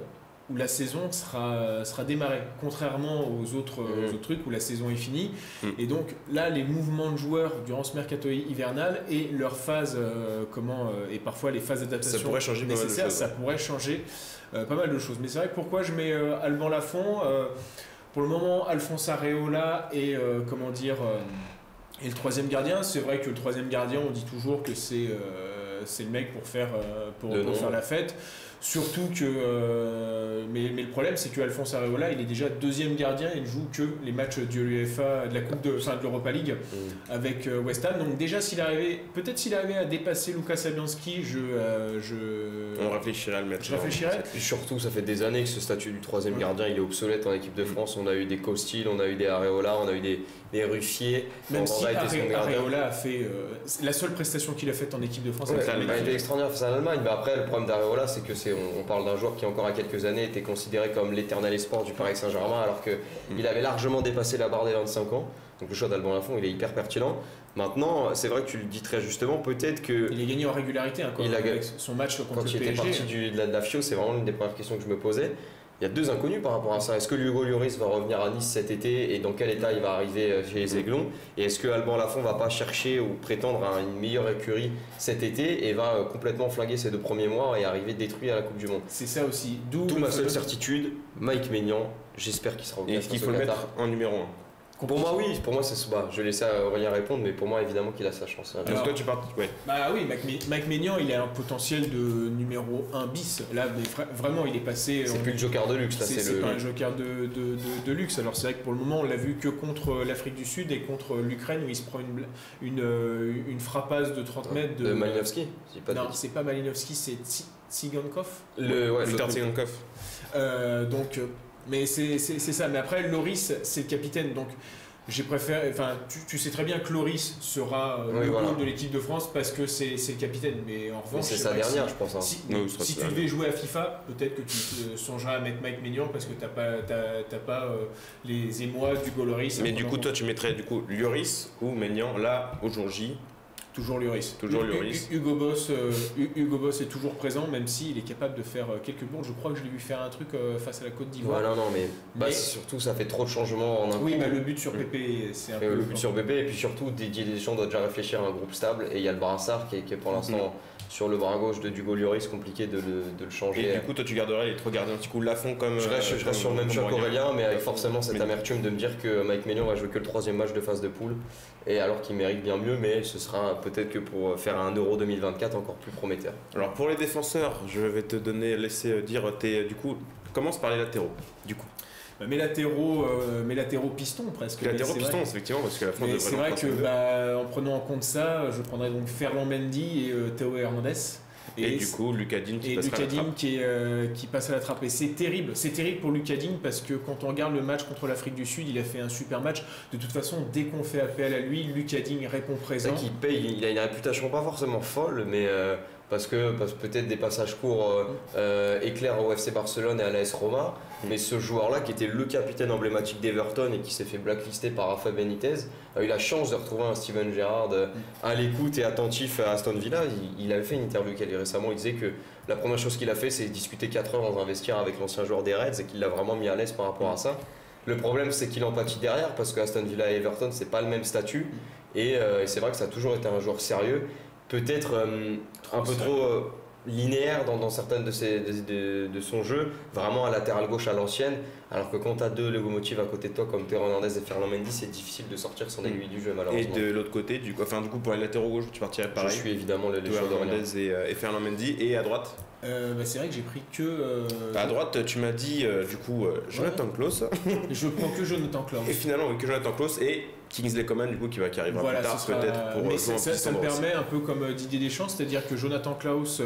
Speaker 3: où la saison sera, sera démarrée, contrairement aux autres, aux autres trucs où la saison est finie.
Speaker 2: Mhm.
Speaker 3: Et donc là, les mouvements de joueurs durant ce mercato hivernal et leur phase, euh, comment, euh, et parfois les phases d'adaptation
Speaker 2: Ça pourrait changer
Speaker 3: nécessaires,
Speaker 2: choses,
Speaker 3: ça pourrait changer euh, pas mal de choses. Mais c'est vrai que pourquoi je mets Alban Lafont Pour le moment, Alphonse Areola et comment dire et le troisième gardien, c'est vrai que le troisième gardien, on dit toujours que c'est c'est le mec pour faire pour, faire la fête. Surtout que euh, mais, mais le problème c'est que Alphonse Areola il est déjà deuxième gardien il joue que les matchs de l'UEFA de la coupe de enfin de l'Europa League
Speaker 4: Mm.
Speaker 3: avec euh, West Ham donc déjà s'il arrivait peut-être s'il arrivait à dépasser Lucas Sabianski je euh, je
Speaker 2: On réfléchirait à le mettre.
Speaker 3: Je réfléchirais.
Speaker 4: Et surtout, ça fait des années que ce statut du troisième gardien il est obsolète en équipe de France. On a eu des Costil, on a eu des Areola, on a eu des, des Ruffier.
Speaker 3: Même si
Speaker 4: on a été
Speaker 3: Are-
Speaker 4: son gardien.
Speaker 3: Areola a fait euh, la seule prestation qu'il a faite en équipe de France.
Speaker 4: Ouais, il a été extraordinaire face à l'Allemagne. Mais après, le problème d'Areola, c'est que c'est, on, on parle d'un joueur qui, encore à quelques années, était considéré comme l'éternel espoir du Paris Saint-Germain, alors qu'il avait largement dépassé la barre des 25 ans. Donc le choix d'Alban Lafont, il est hyper pertinent. Maintenant, c'est vrai que tu le dis très justement, peut-être que
Speaker 3: Il est gagné en régularité hein, quoi,
Speaker 4: Il a
Speaker 3: avec son match contre
Speaker 4: quand
Speaker 3: le
Speaker 4: il était parti du- de, la, de la FIO, c'est vraiment l'une des premières questions que je me posais. Il y a deux inconnus par rapport à ça. Est-ce que Hugo Lloris va revenir à Nice cet été et dans quel état il va arriver euh, chez les Aiglons Et est-ce que Alban Lafont va pas chercher ou prétendre à une meilleure écurie cet été et va euh, complètement flinguer ses deux premiers mois et arriver détruit à la Coupe du Monde?
Speaker 3: C'est ça aussi. D'où
Speaker 4: ma seule
Speaker 3: le-
Speaker 4: certitude, Mike Maignan, j'espère qu'il sera au
Speaker 2: Et qu'il
Speaker 4: au
Speaker 2: faut le mettre en numéro 1
Speaker 4: Pour moi, oui. Pour moi, c'est bah, je vais laisser Aurélien répondre, mais pour moi, évidemment qu'il a sa chance.
Speaker 3: Alors,
Speaker 2: Parce que toi, tu pars. Ouais.
Speaker 3: Bah oui, Mike Maignan, il a un potentiel de numéro 1 bis. Là, mais vraiment, il est passé.
Speaker 4: C'est plus le joker de luxe, là,
Speaker 3: c'est
Speaker 4: le.
Speaker 3: pas un joker de, de, de- de luxe. Alors c'est vrai que pour le moment, on l'a vu que contre l'Afrique du Sud et contre l'Ukraine où il se prend une, une, euh, une frappasse de 30 mètres de.
Speaker 4: de Malinowski. pas
Speaker 3: non, c'est pas Malinowski, c'est Tsi- Tsigankov.
Speaker 4: Le, ouais, le-
Speaker 2: Tsigankov.
Speaker 3: Euh, donc, euh, mais c'est ça. Mais après, Loris, c'est le capitaine. Donc, j'ai préféré. Enfin, tu, tu sais très bien que Loris sera euh,
Speaker 4: Oui,
Speaker 3: le
Speaker 4: voilà.
Speaker 3: goal de l'équipe de France parce que c'est c'est le capitaine. Mais en revanche,
Speaker 4: c'est sa dernière,
Speaker 3: si-
Speaker 4: je pense. hein.
Speaker 3: Si, tu devais jouer à FIFA, peut-être que tu songeras à mettre Mike Maignan parce que t'as pas, t'as, t'as pas euh, les émois du Loris.
Speaker 2: Mais du coup, toi, tu mettrais du coup Lloris ou Maignan là, au jour J.
Speaker 3: toujours Lloris.
Speaker 2: Toujours Lloris.
Speaker 3: Hugo Boss, euh, Hu- Hugo Boss est toujours présent, même s'il est capable de faire euh, quelques bourdes. Je crois que je l'ai vu faire un truc euh, face à la Côte d'Ivoire.
Speaker 4: Ouais, non, non, mais, bah,
Speaker 3: Mais-
Speaker 4: c'est surtout, ça fait trop de changements en un
Speaker 3: Oui,
Speaker 4: coup.
Speaker 3: bah, le but sur. PP, c'est un
Speaker 4: Et
Speaker 3: peu.
Speaker 4: le but sur bébé, et puis surtout, Didier Deschamps doit déjà réfléchir à un groupe stable. Et il y a le Brassard qui est, qui est pour l'instant sur le bras gauche de Dugo Lloris, compliqué de le, de le changer.
Speaker 2: Et du coup, toi, tu garderais les trois gardiens un petit coup Lafont comme.
Speaker 4: je reste, je reste
Speaker 2: comme-
Speaker 4: sur le même choix
Speaker 2: Aurélien.
Speaker 4: qu'Aurélien, mais avec forcément cette amertume de me dire que Mike Maignan va jouer que le troisième match de phase de poule, et alors qu'il mérite bien mieux, mais ce sera peut-être que pour faire un Euro 2024 encore plus prometteur.
Speaker 2: Alors pour les défenseurs, je vais te donner, laisser euh, dire tes. Du coup, commence par les latéraux. Du coup,
Speaker 3: mes latéraux, euh, mes latéraux pistons presque.
Speaker 2: latéraux pistons,
Speaker 3: vrai-
Speaker 2: effectivement, parce que la devrait
Speaker 3: c'est vrai que bah, en prenant en compte ça, je prendrais donc Ferland Mendy et euh, Théo Hernandez.
Speaker 2: Et, du coup, Lucas Digne qui
Speaker 3: et
Speaker 2: passera à la
Speaker 3: qui, est, euh, qui passe à la trappe. Et c'est terrible, c'est terrible pour Lucas Digne parce que quand on regarde le match contre l'Afrique du Sud, il a fait un super match. De toute façon, dès qu'on fait appel à lui, Lucas Digne répond
Speaker 4: C'est
Speaker 3: présent.
Speaker 4: qu'il paye, il a une réputation pas forcément folle, mais euh, parce que, parce peut-être des passages courts euh, euh, éclairs au FC Barcelone et à l'AS Roma, mais ce joueur-là qui était le capitaine emblématique d'Everton et qui s'est fait blacklister par Rafa Benitez, a eu la chance de retrouver un Steven Gerrard euh, à l'écoute et attentif à Aston Villa. Il, il avait fait une interview avec lui récemment, il disait que la première chose qu'il a fait, c'est discuter 4 heures dans un vestiaire avec l'ancien joueur des Reds et qu'il l'a vraiment mis à l'aise par rapport à ça. Le problème, c'est qu'il empathie derrière parce que Aston Villa et Everton, c'est pas le même statut. Et, euh, et c'est vrai que ça a toujours été un joueur sérieux. Peut-être euh, un peu trop euh, linéaire dans, dans certaines de, ses, de, de- de son jeu, vraiment à latéral gauche à l'ancienne. Alors que quand tu as deux locomotives à côté de toi, comme Théo Hernandez et Fernand Mendy, c'est difficile de sortir son aiguille du jeu,
Speaker 2: Et
Speaker 4: malheureusement.
Speaker 2: de l'autre côté, du coup, enfin, du coup, pour les latéraux gauche, tu partirais
Speaker 4: Je
Speaker 2: pareil.
Speaker 4: suis évidemment le,
Speaker 2: Théo. Hernandez et, euh, et Fernand Mendy. Et à droite
Speaker 3: Euh, bah, c'est vrai que j'ai pris que. euh,
Speaker 2: À droite, tu m'as dit, euh, du coup, euh, Jonathan Klaus.
Speaker 3: je prends que Jonathan Klaus.
Speaker 2: Et finalement, oui, que Jonathan Klaus et Kingsley Coman, du coup, qui, va, qui arrivera
Speaker 3: Voilà,
Speaker 2: plus tard,
Speaker 3: sera-
Speaker 2: peut-être, pour
Speaker 3: mais
Speaker 2: euh, en
Speaker 3: ça, ça me permet un peu comme euh, Didier Deschamps, c'est-à-dire que Jonathan Klaus,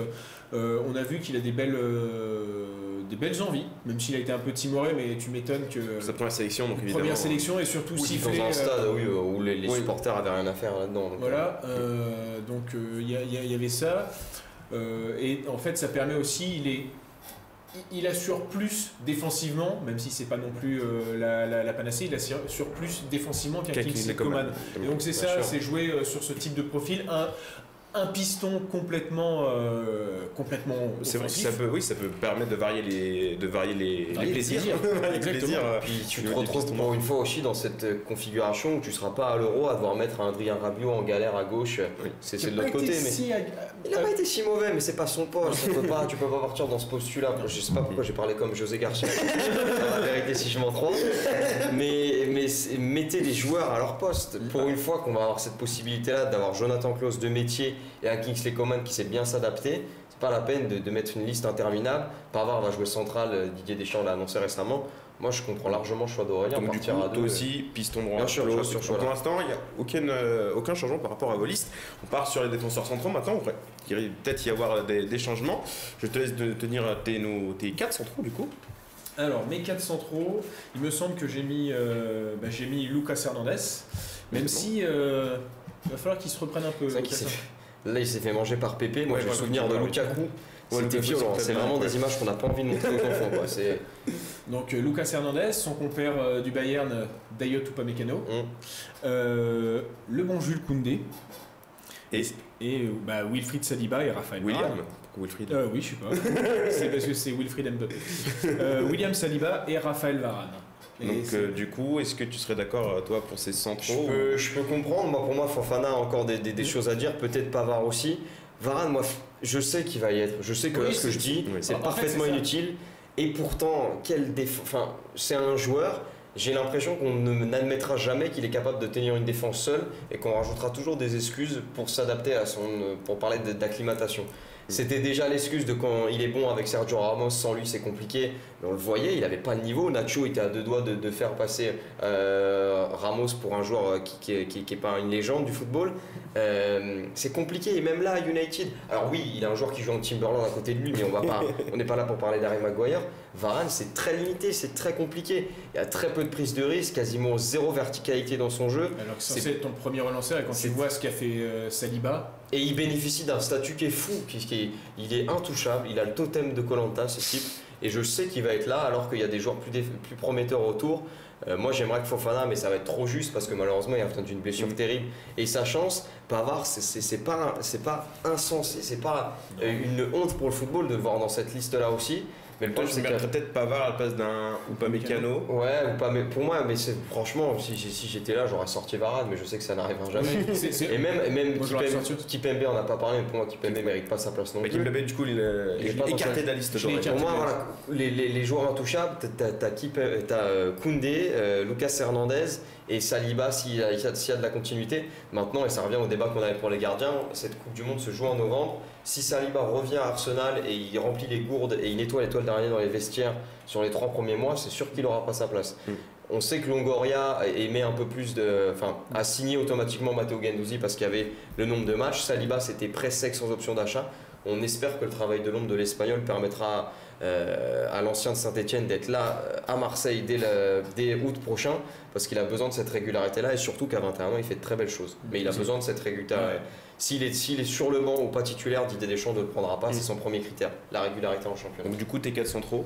Speaker 3: euh, on a vu qu'il a des belles, euh, des belles envies, même s'il a été un peu timoré, mais tu m'étonnes que
Speaker 2: C'est sa première sélection, donc évidemment.
Speaker 3: première sélection et surtout
Speaker 4: Oui,
Speaker 3: siffler.
Speaker 4: dans un
Speaker 3: euh,
Speaker 4: stade oui, euh, où les, les
Speaker 2: oui.
Speaker 4: supporters avaient rien à faire là-dedans. donc,
Speaker 3: Voilà, euh, donc euh, il y, y avait ça. Euh, et en fait, ça permet aussi, il est. il- assure plus défensivement, même si c'est pas non plus euh, la, la- la panacée, il assure plus défensivement qu'un Kingsley Coman. Et donc c'est ça, c'est jouer euh, sur ce type de profil. Un, un piston complètement, euh, complètement
Speaker 2: C'est vrai que ça peut, oui, ça peut permettre de varier les, de varier les, les
Speaker 3: Varier les
Speaker 2: plaisirs.
Speaker 3: plaisirs. [laughs]
Speaker 2: Les plaisirs,
Speaker 4: Puis tu te retrouves pour une fois aussi dans cette configuration où tu seras pas à l'euro à devoir mettre un Adrien Rabiot en galère à gauche.
Speaker 2: Oui.
Speaker 4: C'est de l'autre côté. Mais...
Speaker 3: si ag-
Speaker 4: Il n'a pas été si mauvais, mais c'est pas son poste. On peut pas, tu peux pas partir dans ce postulat. Je sais pas pourquoi j'ai parlé comme José Garcia. [laughs] la vérité, si je m'en trompe. Mais, mettez les joueurs à leur poste. Pour une fois qu'on va avoir cette possibilité-là d'avoir Jonathan Klaus de métier et un Kingsley Coman qui sait bien s'adapter, c'est pas la peine de, de mettre une liste interminable. Pavard va jouer central, euh, Didier Deschamps l'a annoncé récemment. Moi, je comprends largement le choix d'Aurélien.
Speaker 2: Donc du coup,
Speaker 4: à
Speaker 2: toi
Speaker 4: deux.
Speaker 2: aussi, piston droit.
Speaker 4: Bien sûr, choix sur choix,
Speaker 2: Pour l'instant, il n'y a aucun, euh, aucun changement par rapport à vos listes. On part sur les défenseurs centraux maintenant. Il va peut-être y avoir des, des changements. Je te laisse de tenir tes, nos, tes 4 centraux du coup.
Speaker 3: Alors, mes quatre centraux, il me semble que j'ai mis, euh, bah, j'ai mis Lucas Hernandez, même
Speaker 2: Exactement.
Speaker 3: si euh, il va falloir qu'il se reprenne un peu.
Speaker 4: C'est [laughs] Là, il s'est fait manger par Pépé. Moi,
Speaker 2: Ouais,
Speaker 4: j'ai le souvenir de. Lukaku. C'était violent.
Speaker 2: c'est
Speaker 4: vraiment des images qu'on n'a pas envie de montrer aux enfants. quoi. [laughs]
Speaker 3: Donc euh, Lucas Hernandez, son compère euh, du Bayern, euh, Dayot Upamecano,
Speaker 4: Hum.
Speaker 3: euh, le bon Jules Koundé
Speaker 2: Et
Speaker 3: et euh, bah, Wilfried Saliba et Raphaël
Speaker 2: William.
Speaker 3: Varane.
Speaker 2: Wilfried
Speaker 3: Euh, oui, je sais pas. [laughs] c'est parce que c'est Wilfried Mbappé. Euh, William Saliba et Raphaël Varane. Et
Speaker 2: Donc euh, du coup, est-ce que tu serais d'accord euh, toi pour ces
Speaker 4: Je
Speaker 2: centraux
Speaker 4: peux, je peux comprendre. Moi, pour moi, Fofana a encore des, des- des choses à dire. Peut-être Pavard aussi. Varane, moi, je sais qu'il va y être. Je sais que
Speaker 3: Oui,
Speaker 4: là, ce que je dis,
Speaker 2: oui.
Speaker 4: c'est
Speaker 3: En fait,
Speaker 4: parfaitement inutile. Et pourtant, quel déf... Enfin, c'est un joueur. J'ai l'impression qu'on ne- n'admettra jamais qu'il est capable de tenir une défense seul et qu'on rajoutera toujours des excuses pour s'adapter à son. pour parler de- d'acclimatation. C'était déjà l'excuse de quand il est bon avec Sergio Ramos, sans lui c'est compliqué. Mais on le voyait, il n'avait pas le niveau. Nacho était à deux doigts de, de faire passer euh, Ramos pour un joueur euh, qui n'est qui, est- qui- qui est pas une légende du football. Euh, c'est compliqué, et même là à United. Alors oui, il a un joueur qui joue en Timberland à côté de lui, mais on va pas, [laughs] on n'est pas là pour parler d'Harry Maguire. Varane, c'est très limité, c'est très compliqué. Il y a très peu de prise de risque, quasiment zéro verticalité dans son jeu.
Speaker 3: Alors que
Speaker 4: c'est-
Speaker 3: ton premier relanceur et quand tu vois ce qu'a fait euh, Saliba,
Speaker 4: Et il bénéficie d'un statut qui est fou, qui, il est intouchable, il a le totem de Colanta ce type, et je sais qu'il va être là alors qu'il y a des joueurs plus, prometteurs autour. Euh, moi j'aimerais que Fofana, mais ça va être trop juste parce que malheureusement il a d'une blessure terrible. Et sa chance, Pavard, c'est- pas, pas insensé, c'est pas euh, une honte pour le football de voir dans cette liste là aussi. Mais le a-
Speaker 2: mettrais peut-être Pavard à la place d'un ou pas Mécano.
Speaker 4: Ouais, ou pas, mais pour moi, mais c'est- franchement, si, si- si j'étais là, j'aurais sorti Varane, mais je sais que ça n'arrivera jamais. Et même, et même Kipembe. Kipembe, on n'a pas parlé, mais pour moi, Kipembe mérite pas sa place non
Speaker 2: Mais
Speaker 4: plus.
Speaker 2: Kimpembe, du coup, il est,
Speaker 4: Il pas
Speaker 2: écarté de la liste.
Speaker 4: Pour moi, voilà, les, les- les joueurs intouchables, t'as- t'as, euh, Koundé, euh, Lucas Hernandez et Saliba s'il y, a- s'il y a de la continuité. Maintenant, et ça revient au débat qu'on avait pour les gardiens, cette Coupe du Monde se joue en novembre. Si Saliba revient à Arsenal et il remplit les gourdes et il nettoie l'étoile d'araignée dans les vestiaires sur les trois premiers mois, c'est sûr qu'il n'aura pas sa place.
Speaker 2: Mm.
Speaker 4: On sait que Longoria émet un peu plus de. Enfin, a signé automatiquement Matteo Guendouzi parce qu'il y avait le nombre de matchs. Saliba, c'était pré-sec sans option d'achat. On espère que le travail de l'ombre de l'Espagnol permettra euh, à l'ancien de Saint-Etienne d'être là euh, à Marseille dès, le- dès août prochain parce qu'il a besoin de cette régularité-là et surtout qu'à 21 ans, il fait de très belles choses. Mais il a besoin de cette régularité.
Speaker 3: Ouais.
Speaker 4: S'il est, sur le banc ou pas titulaire, Didier Deschamps ne le prendra pas. C'est son premier critère, la régularité en championnat.
Speaker 2: Donc, du coup, tes 4 centraux.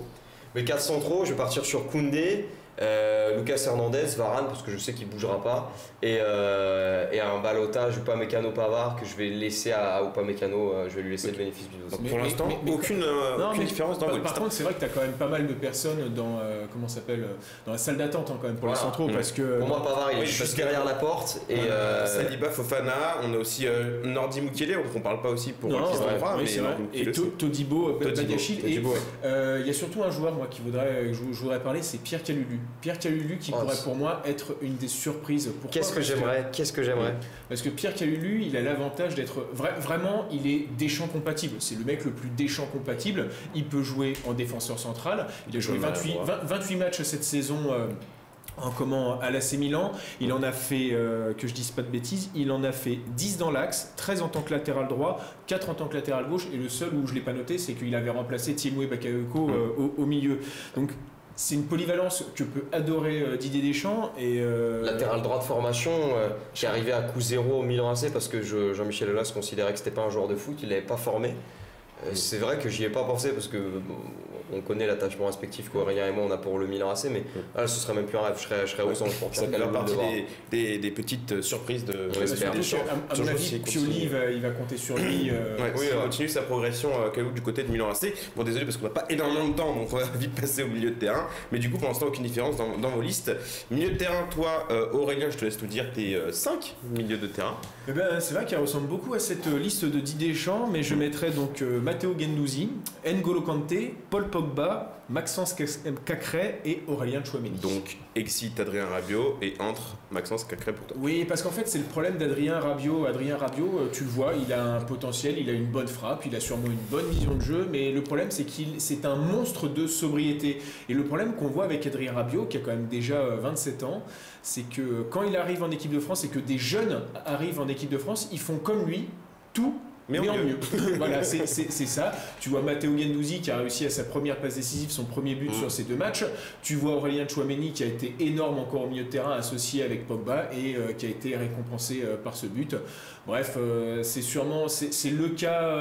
Speaker 4: Mes quatre centraux, je vais partir sur Koundé, euh, Lucas Hernandez, Varane, parce que je sais qu'il bougera pas, et, euh, et un balotage Upamecano Pavard que je vais laisser à, à Upamecano, euh, je vais lui laisser le bénéfice du doute.
Speaker 2: Pour l'instant, aucune, euh,
Speaker 3: Non,
Speaker 2: aucune
Speaker 3: mais
Speaker 2: différence dans
Speaker 3: par, par contre, c'est vrai que tu as quand même pas mal de personnes dans, euh, comment ça s'appelle, dans la salle d'attente hein, quand même pour les
Speaker 4: Voilà.
Speaker 3: centraux
Speaker 2: Ouais.
Speaker 3: parce que
Speaker 4: Pour moi, Pavard, il
Speaker 2: Oui,
Speaker 4: est juste derrière la porte, et euh,
Speaker 2: Saliba, Fofana, on a aussi euh, Nordi Mukele, on parle pas aussi pour
Speaker 3: non,
Speaker 2: Fra,
Speaker 3: oui,
Speaker 2: mais
Speaker 3: c'est vrai.
Speaker 2: Nordi
Speaker 3: Et. Todibo,
Speaker 2: Todibo,
Speaker 3: il y a surtout un joueur moi qui voudrait, que je, je voudrais parler, c'est Pierre Calulu. Pierre Calulu qui
Speaker 4: Oh,
Speaker 3: pourrait pour moi être une des surprises.
Speaker 4: Qu'est-ce que j'aimerais, qu'est-ce que j'aimerais.
Speaker 3: Parce que Pierre Calulu, il a l'avantage d'être vra- vraiment, il est Deschamps compatible. C'est le mec le plus Deschamps compatible. Il peut jouer en défenseur central. Il a joué
Speaker 2: peut jouer
Speaker 3: 28,
Speaker 2: maladroit.
Speaker 3: 20 28 matchs cette saison. euh, en comment à l'AC Milan, il en a fait, euh, que je dise pas de bêtises, il en a fait 10 dans l'axe, 13 en tant que latéral droit, 4 en tant que latéral gauche, et le seul où je l'ai pas noté, c'est qu'il avait remplacé Thiemoué Bakayoko euh, au, au milieu. Donc c'est une polyvalence que peut adorer euh, Didier Deschamps. Et, euh,
Speaker 4: Latéral droit de formation, euh, j'ai arrivé à coup zéro au Milan AC parce que je- Jean-Michel Aulas considérait que c'était pas un joueur de foot, il l'avait pas formé. Euh, C'est vrai que j'y ai pas pensé parce que bon, on connaît l'attachement respectif qu'Aurélien et moi on a pour le Milan AC, mais là, ce serait même plus un rêve. Je serais, je serais au centre pour
Speaker 2: Ça fait partie des, des, des petites euh, surprises de.
Speaker 3: À, à mon avis, Pioli va, il va compter sur lui. euh,
Speaker 2: Ouais,
Speaker 4: Oui, ouais.
Speaker 2: continue sa progression, euh, du côté de Milan AC. Bon, désolé parce qu'on n'a pas énormément de temps, donc on va [laughs] vite passer au milieu de terrain. Mais du coup, pour l'instant, aucune différence dans, dans vos listes. Milieu de terrain, toi, euh, Aurélien, je te laisse nous dire tes 5 milieux de terrain.
Speaker 3: Eh ben, c'est vrai qu'elle ressemble beaucoup à cette euh, liste de Didier Deschamps, mais je mettrais donc euh, Matteo Gendouzi, N'Golo Kanté, Paul Pogba, Maxence Cacré et Aurélien Chouameni.
Speaker 2: Donc, excite Adrien Rabiot et entre Maxence Cacré pour toi.
Speaker 3: Oui, parce qu'en fait, c'est le problème d'Adrien Rabiot. Adrien Rabiot, euh, tu le vois, il a un potentiel, il a une bonne frappe, il a sûrement une bonne vision de jeu, mais le problème, c'est qu'il c'est un monstre de sobriété. Et le problème qu'on voit avec Adrien Rabiot, qui a quand même déjà euh, 27 ans, c'est que quand il arrive en équipe de France et que des jeunes arrivent en équipe de France, ils font comme lui, tout
Speaker 2: Mais
Speaker 3: mais,
Speaker 2: en
Speaker 3: en
Speaker 2: mieux.
Speaker 3: mieux. [laughs] voilà, c'est ça. Tu vois Matteo Gendouzi qui a réussi à sa première passe décisive, son premier but
Speaker 2: Mm.
Speaker 3: sur ces deux matchs. Tu vois Aurélien Chouameni qui a été énorme encore au milieu de terrain, associé avec Pogba et euh, qui a été récompensé euh, par ce but. Bref, euh, c'est sûrement c'est le cas.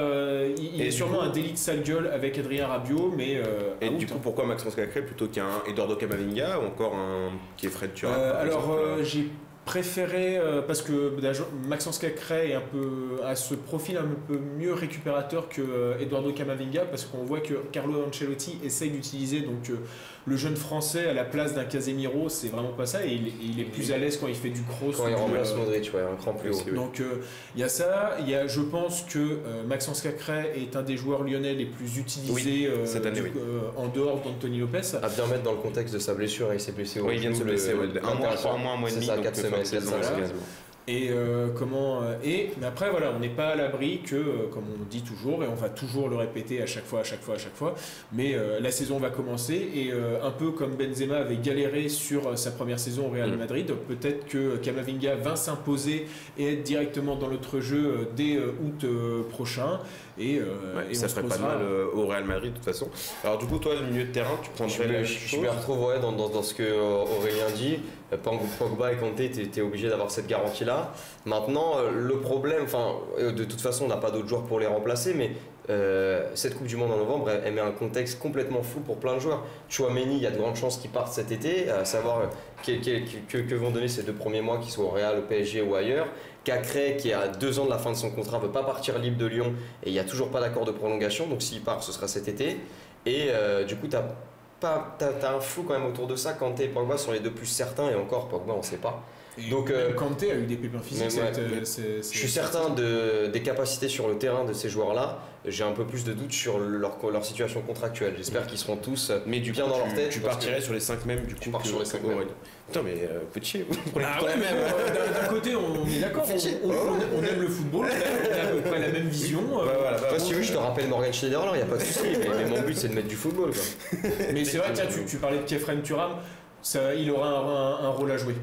Speaker 3: il il est sûrement
Speaker 2: coup-
Speaker 3: un délit de sale gueule avec Adrien Rabiot, mais
Speaker 2: Et du coup, pourquoi Maxence Cacré plutôt qu'un Eduardo Camavinga ou encore un qui est Fred Thuram
Speaker 3: alors j'ai préféré euh, parce que d'agent- Maxence Cacré est un peu a ce profil un peu mieux récupérateur que euh, Eduardo Camavinga parce qu'on voit que Carlo Ancelotti essaye d'utiliser donc euh, le jeune français à la place d'un Casemiro c'est vraiment pas ça et il, il est plus à l'aise quand il fait du cross
Speaker 4: Quand il remplace
Speaker 3: euh,
Speaker 4: Modric, ouais, un cran plus haut.
Speaker 3: donc euh, il y a ça, il y a, je pense que euh, Maxence Cacré est un des joueurs lyonnais les plus utilisés euh,
Speaker 2: cette année,
Speaker 3: du-
Speaker 2: oui.
Speaker 3: euh, en dehors d'Anthony Lopez.
Speaker 4: À bien mettre dans le contexte de sa blessure, il s'est blessé au
Speaker 2: Oui, il vient de se blesser. un mois, un mois, un mois et
Speaker 4: C'est
Speaker 2: demi.
Speaker 4: Ça,
Speaker 2: donc,
Speaker 4: 4 semaines,
Speaker 2: fin de
Speaker 4: c'est
Speaker 2: saison,
Speaker 4: ça.
Speaker 2: c'est
Speaker 3: voilà.
Speaker 2: quasiment.
Speaker 3: Et euh, comment euh, et mais après voilà, on n'est pas à l'abri que, euh, comme on dit toujours et on va toujours le répéter à chaque fois, à chaque fois, à chaque fois. Mais euh, la saison va commencer et euh, un peu comme Benzema avait galéré sur sa première saison au Real
Speaker 2: Mm.
Speaker 3: Madrid, peut-être que Camavinga va s'imposer et être directement dans notre jeu dès euh, août euh, prochain. Et, euh,
Speaker 2: Ouais,
Speaker 3: et
Speaker 2: ça
Speaker 3: on se
Speaker 2: pas mal euh, au Real Madrid de toute façon. Alors du coup, toi, le milieu de terrain, tu
Speaker 4: Je
Speaker 2: prendrais la
Speaker 4: me, je- je me retrouve ouais, dans, dans- dans ce que Aurélien dit. Euh, Pog- Pogba et Kanté, tu es obligé d'avoir cette garantie-là. Maintenant, euh, le problème, enfin, euh, de toute façon, on n'a pas d'autres joueurs pour les remplacer, mais cette Coupe du Monde en novembre, elle, met un contexte complètement fou pour plein de joueurs. Chouameni, il y a de grandes chances qu'il parte cet été, à savoir que, que vont donner ces deux premiers mois, qu'ils soient au Real, au PSG ou ailleurs. Cacré, qui est à deux ans de la fin de son contrat, veut pas partir libre de Lyon et il n'y a toujours pas d'accord de prolongation, donc s'il part, ce sera cet été. Et du coup, tu pas, t'as, un flou quand même autour de ça. Kanté et Pogba sont les deux plus certains, et encore Pogba, on sait pas.
Speaker 3: Et
Speaker 4: Donc,
Speaker 3: même
Speaker 4: euh,
Speaker 3: Kanté a eu des pépins physiques.
Speaker 4: ouais,
Speaker 3: euh,
Speaker 4: Je suis certain de, des capacités sur le terrain de ces joueurs-là. J'ai un peu plus de doutes sur leur, leur situation contractuelle. J'espère qu'ils seront tous
Speaker 2: Mais du
Speaker 4: bien
Speaker 2: coup,
Speaker 4: dans
Speaker 2: tu,
Speaker 4: leur tête.
Speaker 2: tu partirais
Speaker 4: que-
Speaker 2: sur les 5 mêmes du coup.
Speaker 4: Tu pars sur les cinq
Speaker 2: que
Speaker 4: mêmes.
Speaker 2: Aurélien. Putain, mais euh, petit, vous prenez
Speaker 3: Ah
Speaker 2: tout
Speaker 3: ouais, mais euh, d'un- d'un côté, on est d'accord, on, on- on- on aime le football, on a à peu près la même [laughs] vision. euh,
Speaker 2: Ouais, voilà, bah,
Speaker 4: Toi, si tu veux, je te rappelle Morgan Schneiderlin, il n'y a pas de souci. mais, mais mon but, c'est de mettre du football. Quoi. [laughs]
Speaker 3: Mais c'est vrai, tiens, tu, tu parlais de Kefren Turam, ça, il aura un, un- un rôle à jouer.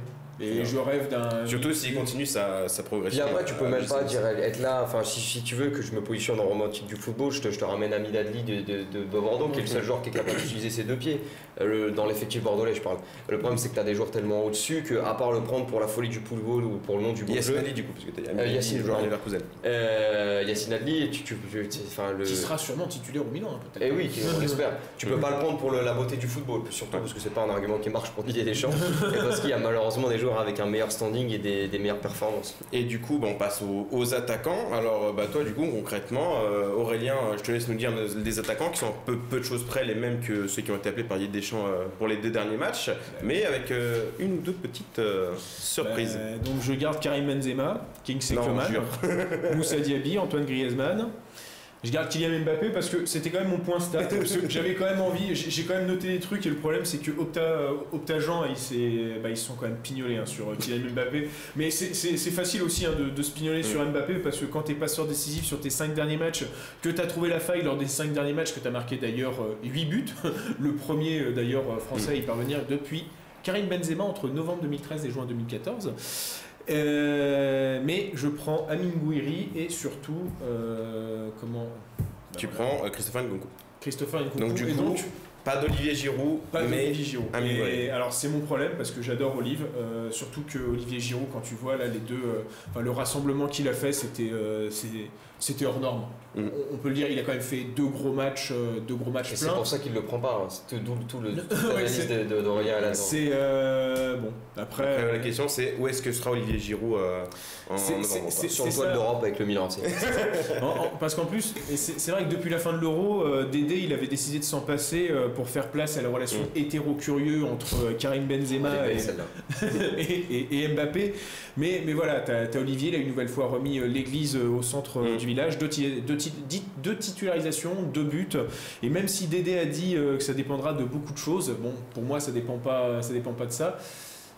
Speaker 3: Et je rêve d'un.
Speaker 2: Surtout s'il continue sa, sa progression.
Speaker 4: après, tu peux
Speaker 2: euh,
Speaker 4: même pas dire être là. Enfin, si, si tu veux que je me positionne en romantique du football, je te, je te ramène Amid Adli de, de, de Bordeaux, qui est le seul joueur qui est capable d'utiliser ses deux pieds. Euh, le- dans l'effectif bordelais, je parle. Le problème, c'est que tu as des joueurs tellement au-dessus que, à part le prendre pour la folie du football ou pour le nom du
Speaker 2: Yacine
Speaker 4: jeu,
Speaker 2: Ali du coup, parce que t'as
Speaker 4: Euh, Yacine,
Speaker 2: le joueur. Leverkusen.
Speaker 4: euh, Yacine Adli, tu, tu, tu- tu- enfin, le.
Speaker 3: Qui sera sûrement titulaire au Milan, hein, peut-être.
Speaker 4: Eh oui, on l'espère. Tu peux pas le prendre pour le- la beauté du football, surtout parce que c'est pas un argument qui marche pour Didier Deschamps, et parce qu'il y a malheureusement des joueurs avec un meilleur standing et des, des meilleures performances.
Speaker 2: Et du coup, bah, on passe aux, aux attaquants. Alors, euh, bah, toi, du coup, concrètement, euh, Aurélien, euh, je te laisse nous dire des attaquants qui sont un peu, peu de choses près les mêmes que ceux qui ont été appelés par Didier Deschamps euh, pour les deux derniers matchs, mais avec euh, une ou deux petites euh, surprises.
Speaker 3: Euh, donc je garde Karim Benzema, Coman,
Speaker 2: jure. [laughs]
Speaker 3: Moussa Diaby, Antoine Griezmann. Je garde Kylian Mbappé parce que c'était quand même mon point stat. J'avais quand même envie, j'ai quand même noté des trucs et le problème c'est que Opta, euh, ils, s'est- bah, ils sont quand même pignolés hein, sur euh, Kylian Mbappé. Mais c'est- facile aussi hein, de, se pignoler sur Mbappé parce que quand t'es passeur décisif sur tes 5 derniers matchs, que t'as trouvé la faille lors des 5 derniers matchs, que t'as marqué d'ailleurs 8 buts, [laughs] le premier euh, d'ailleurs euh, français à y parvenir depuis Karim Benzema entre novembre 2013 et juin 2014. Euh, mais je prends Amin Gouiri et surtout, euh, comment bah
Speaker 2: tu
Speaker 3: voilà,
Speaker 2: prends euh, Christopher Nkunku.
Speaker 3: Christopher Nkunku.
Speaker 2: Donc, du coup,
Speaker 3: donc,
Speaker 2: Pas d'Olivier Giroud,
Speaker 3: Pas
Speaker 2: mais
Speaker 3: d'Olivier Giroud.
Speaker 2: Amine
Speaker 3: Et
Speaker 2: Gouiri.
Speaker 3: alors c'est mon problème parce que j'adore Olive, euh, surtout que Olivier Giroud, quand tu vois là les deux, enfin, le rassemblement qu'il a fait, c'était c'était hors norme.
Speaker 2: Mm.
Speaker 3: On, on peut le dire, il a quand même fait deux gros matchs, euh, deux gros matchs
Speaker 4: Et c'est pour ça qu'il le prend pas. hein. C'est tout, tout le [laughs]
Speaker 3: Ouais,
Speaker 4: l'analyse de- de- là-dedans.
Speaker 3: C'est euh, bon. Après,
Speaker 2: Après, la question c'est où est-ce que sera Olivier Giroud euh, en novembre
Speaker 4: Sur le toit de l'Europe avec le Milan. c'est- [laughs]
Speaker 3: En- en- parce qu'en plus, c'est vrai que depuis la fin de l'Euro, euh, Dédé, il avait décidé de s'en passer euh, pour faire place à la relation
Speaker 2: Mm.
Speaker 3: hétéro-curieux entre euh, Karim Benzema et,
Speaker 4: celle-là. [laughs]
Speaker 3: et, et- et Mbappé. Mais, mais voilà, t'as as Olivier, il a une nouvelle fois remis euh, l'église euh, au centre euh,
Speaker 2: Mm.
Speaker 3: du village. Deux, deux deux titularisations, deux buts. Et même si Dédé a dit euh, que ça dépendra de beaucoup de choses, bon, pour moi, ça dépend pas, ça dépend pas de ça.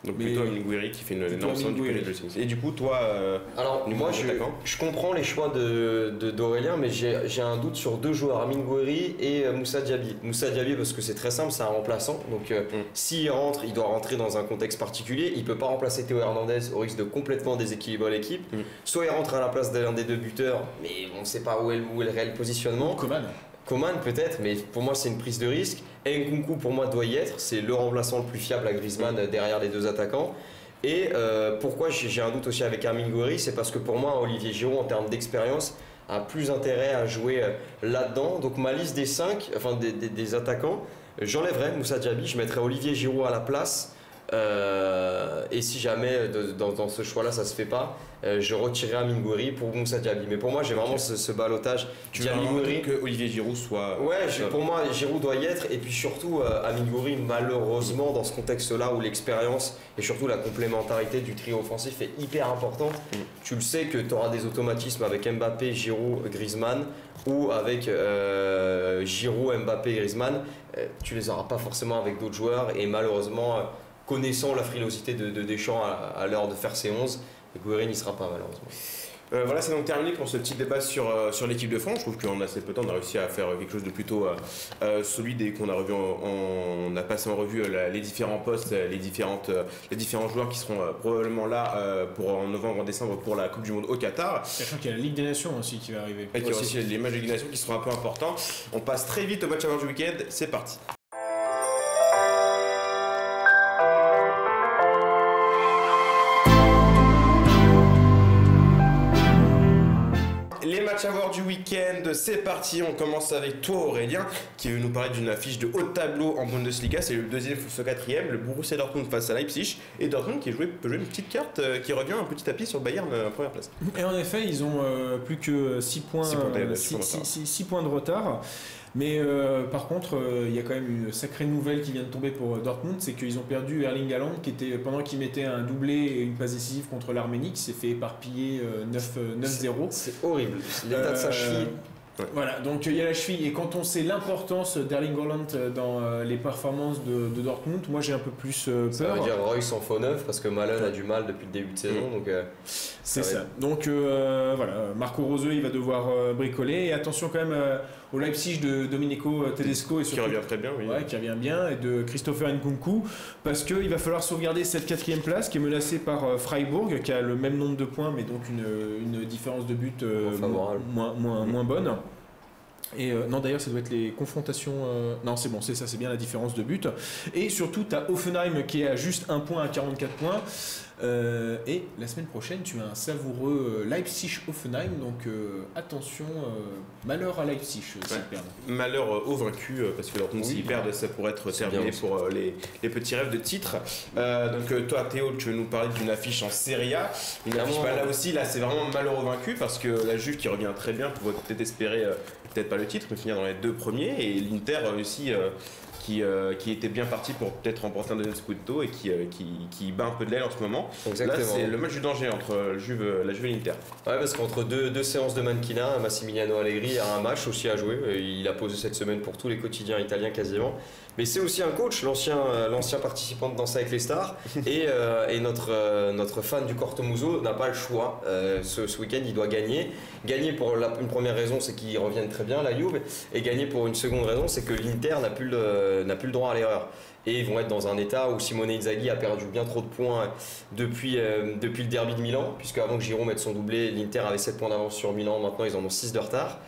Speaker 2: Donc
Speaker 3: Mais-
Speaker 2: plutôt Amine qui fait une énorme somme du côté
Speaker 3: Gouiri.
Speaker 2: de Chelsea. Et du coup, toi, euh,
Speaker 4: Alors, moi, je, je comprends les choix de de- d'Aurélien, mais j'ai j'ai un doute sur deux joueurs, Amine Gouiri et euh, Moussa Diaby. Moussa Diaby, parce que c'est très simple, c'est un remplaçant. Donc, euh,
Speaker 2: Mm.
Speaker 4: s'il rentre, il doit rentrer dans un contexte particulier. Il peut pas remplacer Théo Hernandez au risque de complètement déséquilibrer l'équipe.
Speaker 2: Mm.
Speaker 4: Soit il rentre à la place d'un des deux buteurs, mais on ne sait pas où est, le- où est le réel positionnement.
Speaker 3: Coman.
Speaker 4: Coman peut-être, mais pour moi c'est une prise de risque. Nkunku pour moi doit y être, c'est le remplaçant le plus fiable à Griezmann euh, derrière les deux attaquants. Et euh, pourquoi j'ai un doute aussi avec Armin Gouiri, c'est parce que pour moi Olivier Giroud en termes d'expérience a plus intérêt à jouer euh, là-dedans. Donc ma liste des 5, enfin des, attaquants, j'enlèverais Moussa Diaby, je mettrais Olivier Giroud à la place. Euh, et si jamais de- dans, dans ce choix-là ça se fait pas, euh, je retirerai Amin Gouiri pour Moussa Diaby. Mais pour moi j'ai vraiment ce, ce balotage.
Speaker 2: tu veux
Speaker 4: Gouiri.
Speaker 2: que Olivier Giroud soit.
Speaker 4: Ouais, je- pour moi, Giroud doit y être. Et puis surtout, euh, Gouiri, malheureusement, dans ce contexte-là où l'expérience et surtout la complémentarité du trio offensif est hyper important,
Speaker 2: Mm.
Speaker 4: tu le sais que tu auras des automatismes avec Mbappé, Giroud, Griezmann ou avec euh, Giroud, Mbappé, Griezmann. Euh, tu les auras pas forcément avec d'autres joueurs. Et malheureusement, euh, connaissant la frilosité de, de Deschamps à, à l'heure de faire ses 11, Gouiri n'y sera pas malheureusement.
Speaker 2: Euh, voilà, c'est donc terminé pour ce petit débat sur, euh, sur l'équipe de France. Je trouve qu'en assez peu de temps, on a réussi à faire quelque chose de plutôt euh, solide et qu'on a revu, en- en- on a passé en revue la- les différents postes, les, différentes, les différents joueurs qui seront euh, probablement là euh, pour, en novembre, en décembre pour la Coupe du Monde au Qatar.
Speaker 3: Sachant qu'il y a la Ligue des Nations aussi qui va arriver.
Speaker 2: Et qu'il y aura aussi les matchs de Ligue des Nations qui seront un peu importants. On passe très vite au match avant du week-end. C'est parti. Week-end, c'est parti. On commence avec toi Aurélien, qui veut nous parler d'une affiche de haut de tableau en Bundesliga. C'est le deuxième face au quatrième, le Borussia Dortmund face à Leipzig. Et Dortmund qui joué, peut jouer une petite carte euh, qui revient un petit tapis sur le Bayern euh, en première place.
Speaker 3: Et en effet, ils ont euh, plus que 6 points,
Speaker 2: Six points points de retard.
Speaker 3: Mais euh, par contre, euh, il y a quand même une sacrée nouvelle qui vient de tomber pour euh, Dortmund, c'est qu'ils ont perdu Erling Haaland, qui était pendant qu'il mettait un doublé et une passe décisive contre l'Arménie, qui s'est fait éparpiller euh, 9, euh, 9-0.
Speaker 4: C'est horrible. L'état de sa cheville.
Speaker 3: Voilà, donc il y a la cheville, et quand on sait l'importance d'Erling Haaland dans les performances de, de Dortmund, moi j'ai un peu plus euh,
Speaker 4: Ça
Speaker 3: peur.
Speaker 4: veut dire Royce en faux neuf parce que Malone a du mal depuis le début de saison. Donc, euh,
Speaker 3: C'est
Speaker 4: Ça va.
Speaker 3: Donc euh, voilà, Marco Roseux il va devoir euh, bricoler et attention quand même au Leipzig de Domenico Tedesco et
Speaker 2: Qui revient très bien, oui.
Speaker 3: Ouais, qui revient bien, et de Christopher Nkunku, parce qu'il va falloir sauvegarder cette quatrième place qui est menacée par euh, Freiburg, qui a le même nombre de points, mais donc une, une différence de but euh,
Speaker 4: Moins
Speaker 3: moins, moins, moins bonne. Et euh, non, d'ailleurs, ça doit être les confrontations. euh, Non, c'est bon, c'est ça, c'est bien la différence de but. Et surtout, tu as Offenheim qui est à juste un point à 44 points. Euh, et la semaine prochaine, tu as un savoureux euh, Leipzig-Offenheim. Donc euh, attention, euh, malheur à Leipzig s'ils
Speaker 2: Ouais.
Speaker 3: perdent.
Speaker 2: Malheur euh, aux vaincus, euh, parce que
Speaker 4: Oui.
Speaker 2: s'ils perdent, ça pourrait être terminé pour euh, les, les petits rêves de titre. Euh, donc, euh, toi, Théo, tu veux nous parler d'une affiche en Serie A. Une affiche, bah, là aussi, là, c'est vraiment malheur aux vaincus, parce que la Juve qui revient très bien pourrait peut-être espérer, euh, peut-être pas le titre, mais finir dans les deux premiers. Et l'Inter euh, aussi. Euh, qui, euh, qui était bien parti pour peut-être remporter un deuxième Scudetto et qui, euh, qui, qui bat un peu de l'aile en ce moment.
Speaker 4: exactement.
Speaker 2: Là, c'est le match du danger entre Juve, la Juve et l'Inter.
Speaker 4: Ouais, parce qu'entre deux, deux séances de mannequinat, Massimiliano Allegri a un match aussi à jouer. Il a posé cette semaine pour tous les quotidiens italiens quasiment. Mais c'est aussi un coach, l'ancien euh, l'ancien participant de Danse avec les stars. [laughs] et euh, et notre, euh, notre fan du Cortomuso n'a pas le choix. Euh, ce ce week-end, il doit gagner. Gagner pour la, une première raison, c'est qu'ils reviennent très bien, la Juve. Et gagner pour une seconde raison, c'est que l'Inter n'a plus, le- n'a plus le droit à l'erreur. Et ils vont être dans un état où Simone Inzaghi a perdu bien trop de points depuis, euh, depuis le derby de Milan, puisque avant que Giroud mette son doublé, l'Inter avait 7 points d'avance sur Milan, maintenant ils en ont 6 de retard.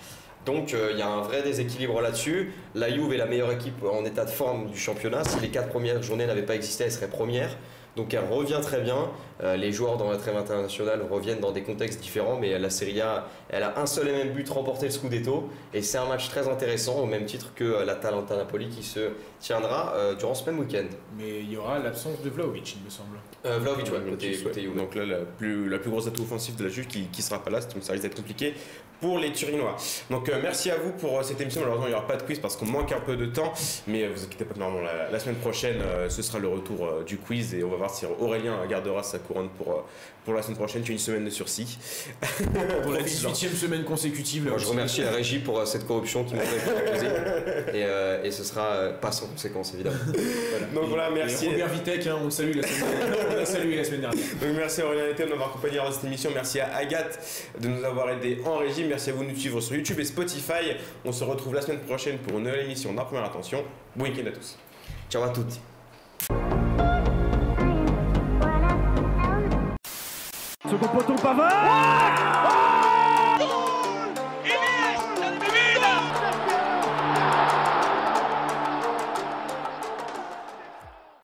Speaker 4: Donc euh, il y a un vrai déséquilibre là-dessus. La Juve est la meilleure équipe en état de forme du championnat. Si les quatre premières journées n'avaient pas existé, elle serait première. Donc elle revient très bien. Euh, les joueurs dans la trêve internationale reviennent dans des contextes différents, mais la Serie A, elle a un seul et même but, remporter le Scudetto. Et c'est un match très intéressant, au même titre que euh, l'Atalanta Napoli qui se tiendra euh, durant ce même week-end.
Speaker 3: Mais il y aura l'absence de Vlaovic, il me semble.
Speaker 4: Euh, Vlaovic, ouais, côté,
Speaker 2: Ouais.
Speaker 4: côté Juve.
Speaker 2: Donc là, la plus, la plus grosse atout offensif de la Juve qui, qui sera pas là, donc ça risque d'être compliqué pour les Turinois. Donc euh, merci à vous pour cette émission. Malheureusement, il n'y aura pas de quiz parce qu'on manque un peu de temps, mais vous inquiétez pas, normalement, la, la semaine prochaine, euh, ce sera le retour euh, du quiz et on va voir si Aurélien gardera sa couronne pour, euh, pour la semaine prochaine. Tu as une semaine de sursis. [laughs]
Speaker 3: Pour la
Speaker 2: Profites-en.
Speaker 3: 18 e semaine consécutive. là
Speaker 4: Moi, je remercie la régie pour euh, cette corruption qui m'aurait proposée. Et, euh, et ce sera euh, pas sans conséquence, évidemment. [laughs]
Speaker 2: Donc voilà,
Speaker 3: Et
Speaker 2: merci.
Speaker 3: Robert Vitek, hein, on salue la semaine. [laughs] On l'a salué la semaine dernière.
Speaker 2: Donc merci à Aurélien Etienne de m'avoir accompagné dans cette émission. Merci à Agathe de nous avoir aidé en régie. Merci à vous de nous suivre sur YouTube et Spotify. On se retrouve la semaine prochaine pour une nouvelle émission d'un première attention. Bon week-end à tous.
Speaker 4: Ciao à toutes.
Speaker 1: Second poteau Pavard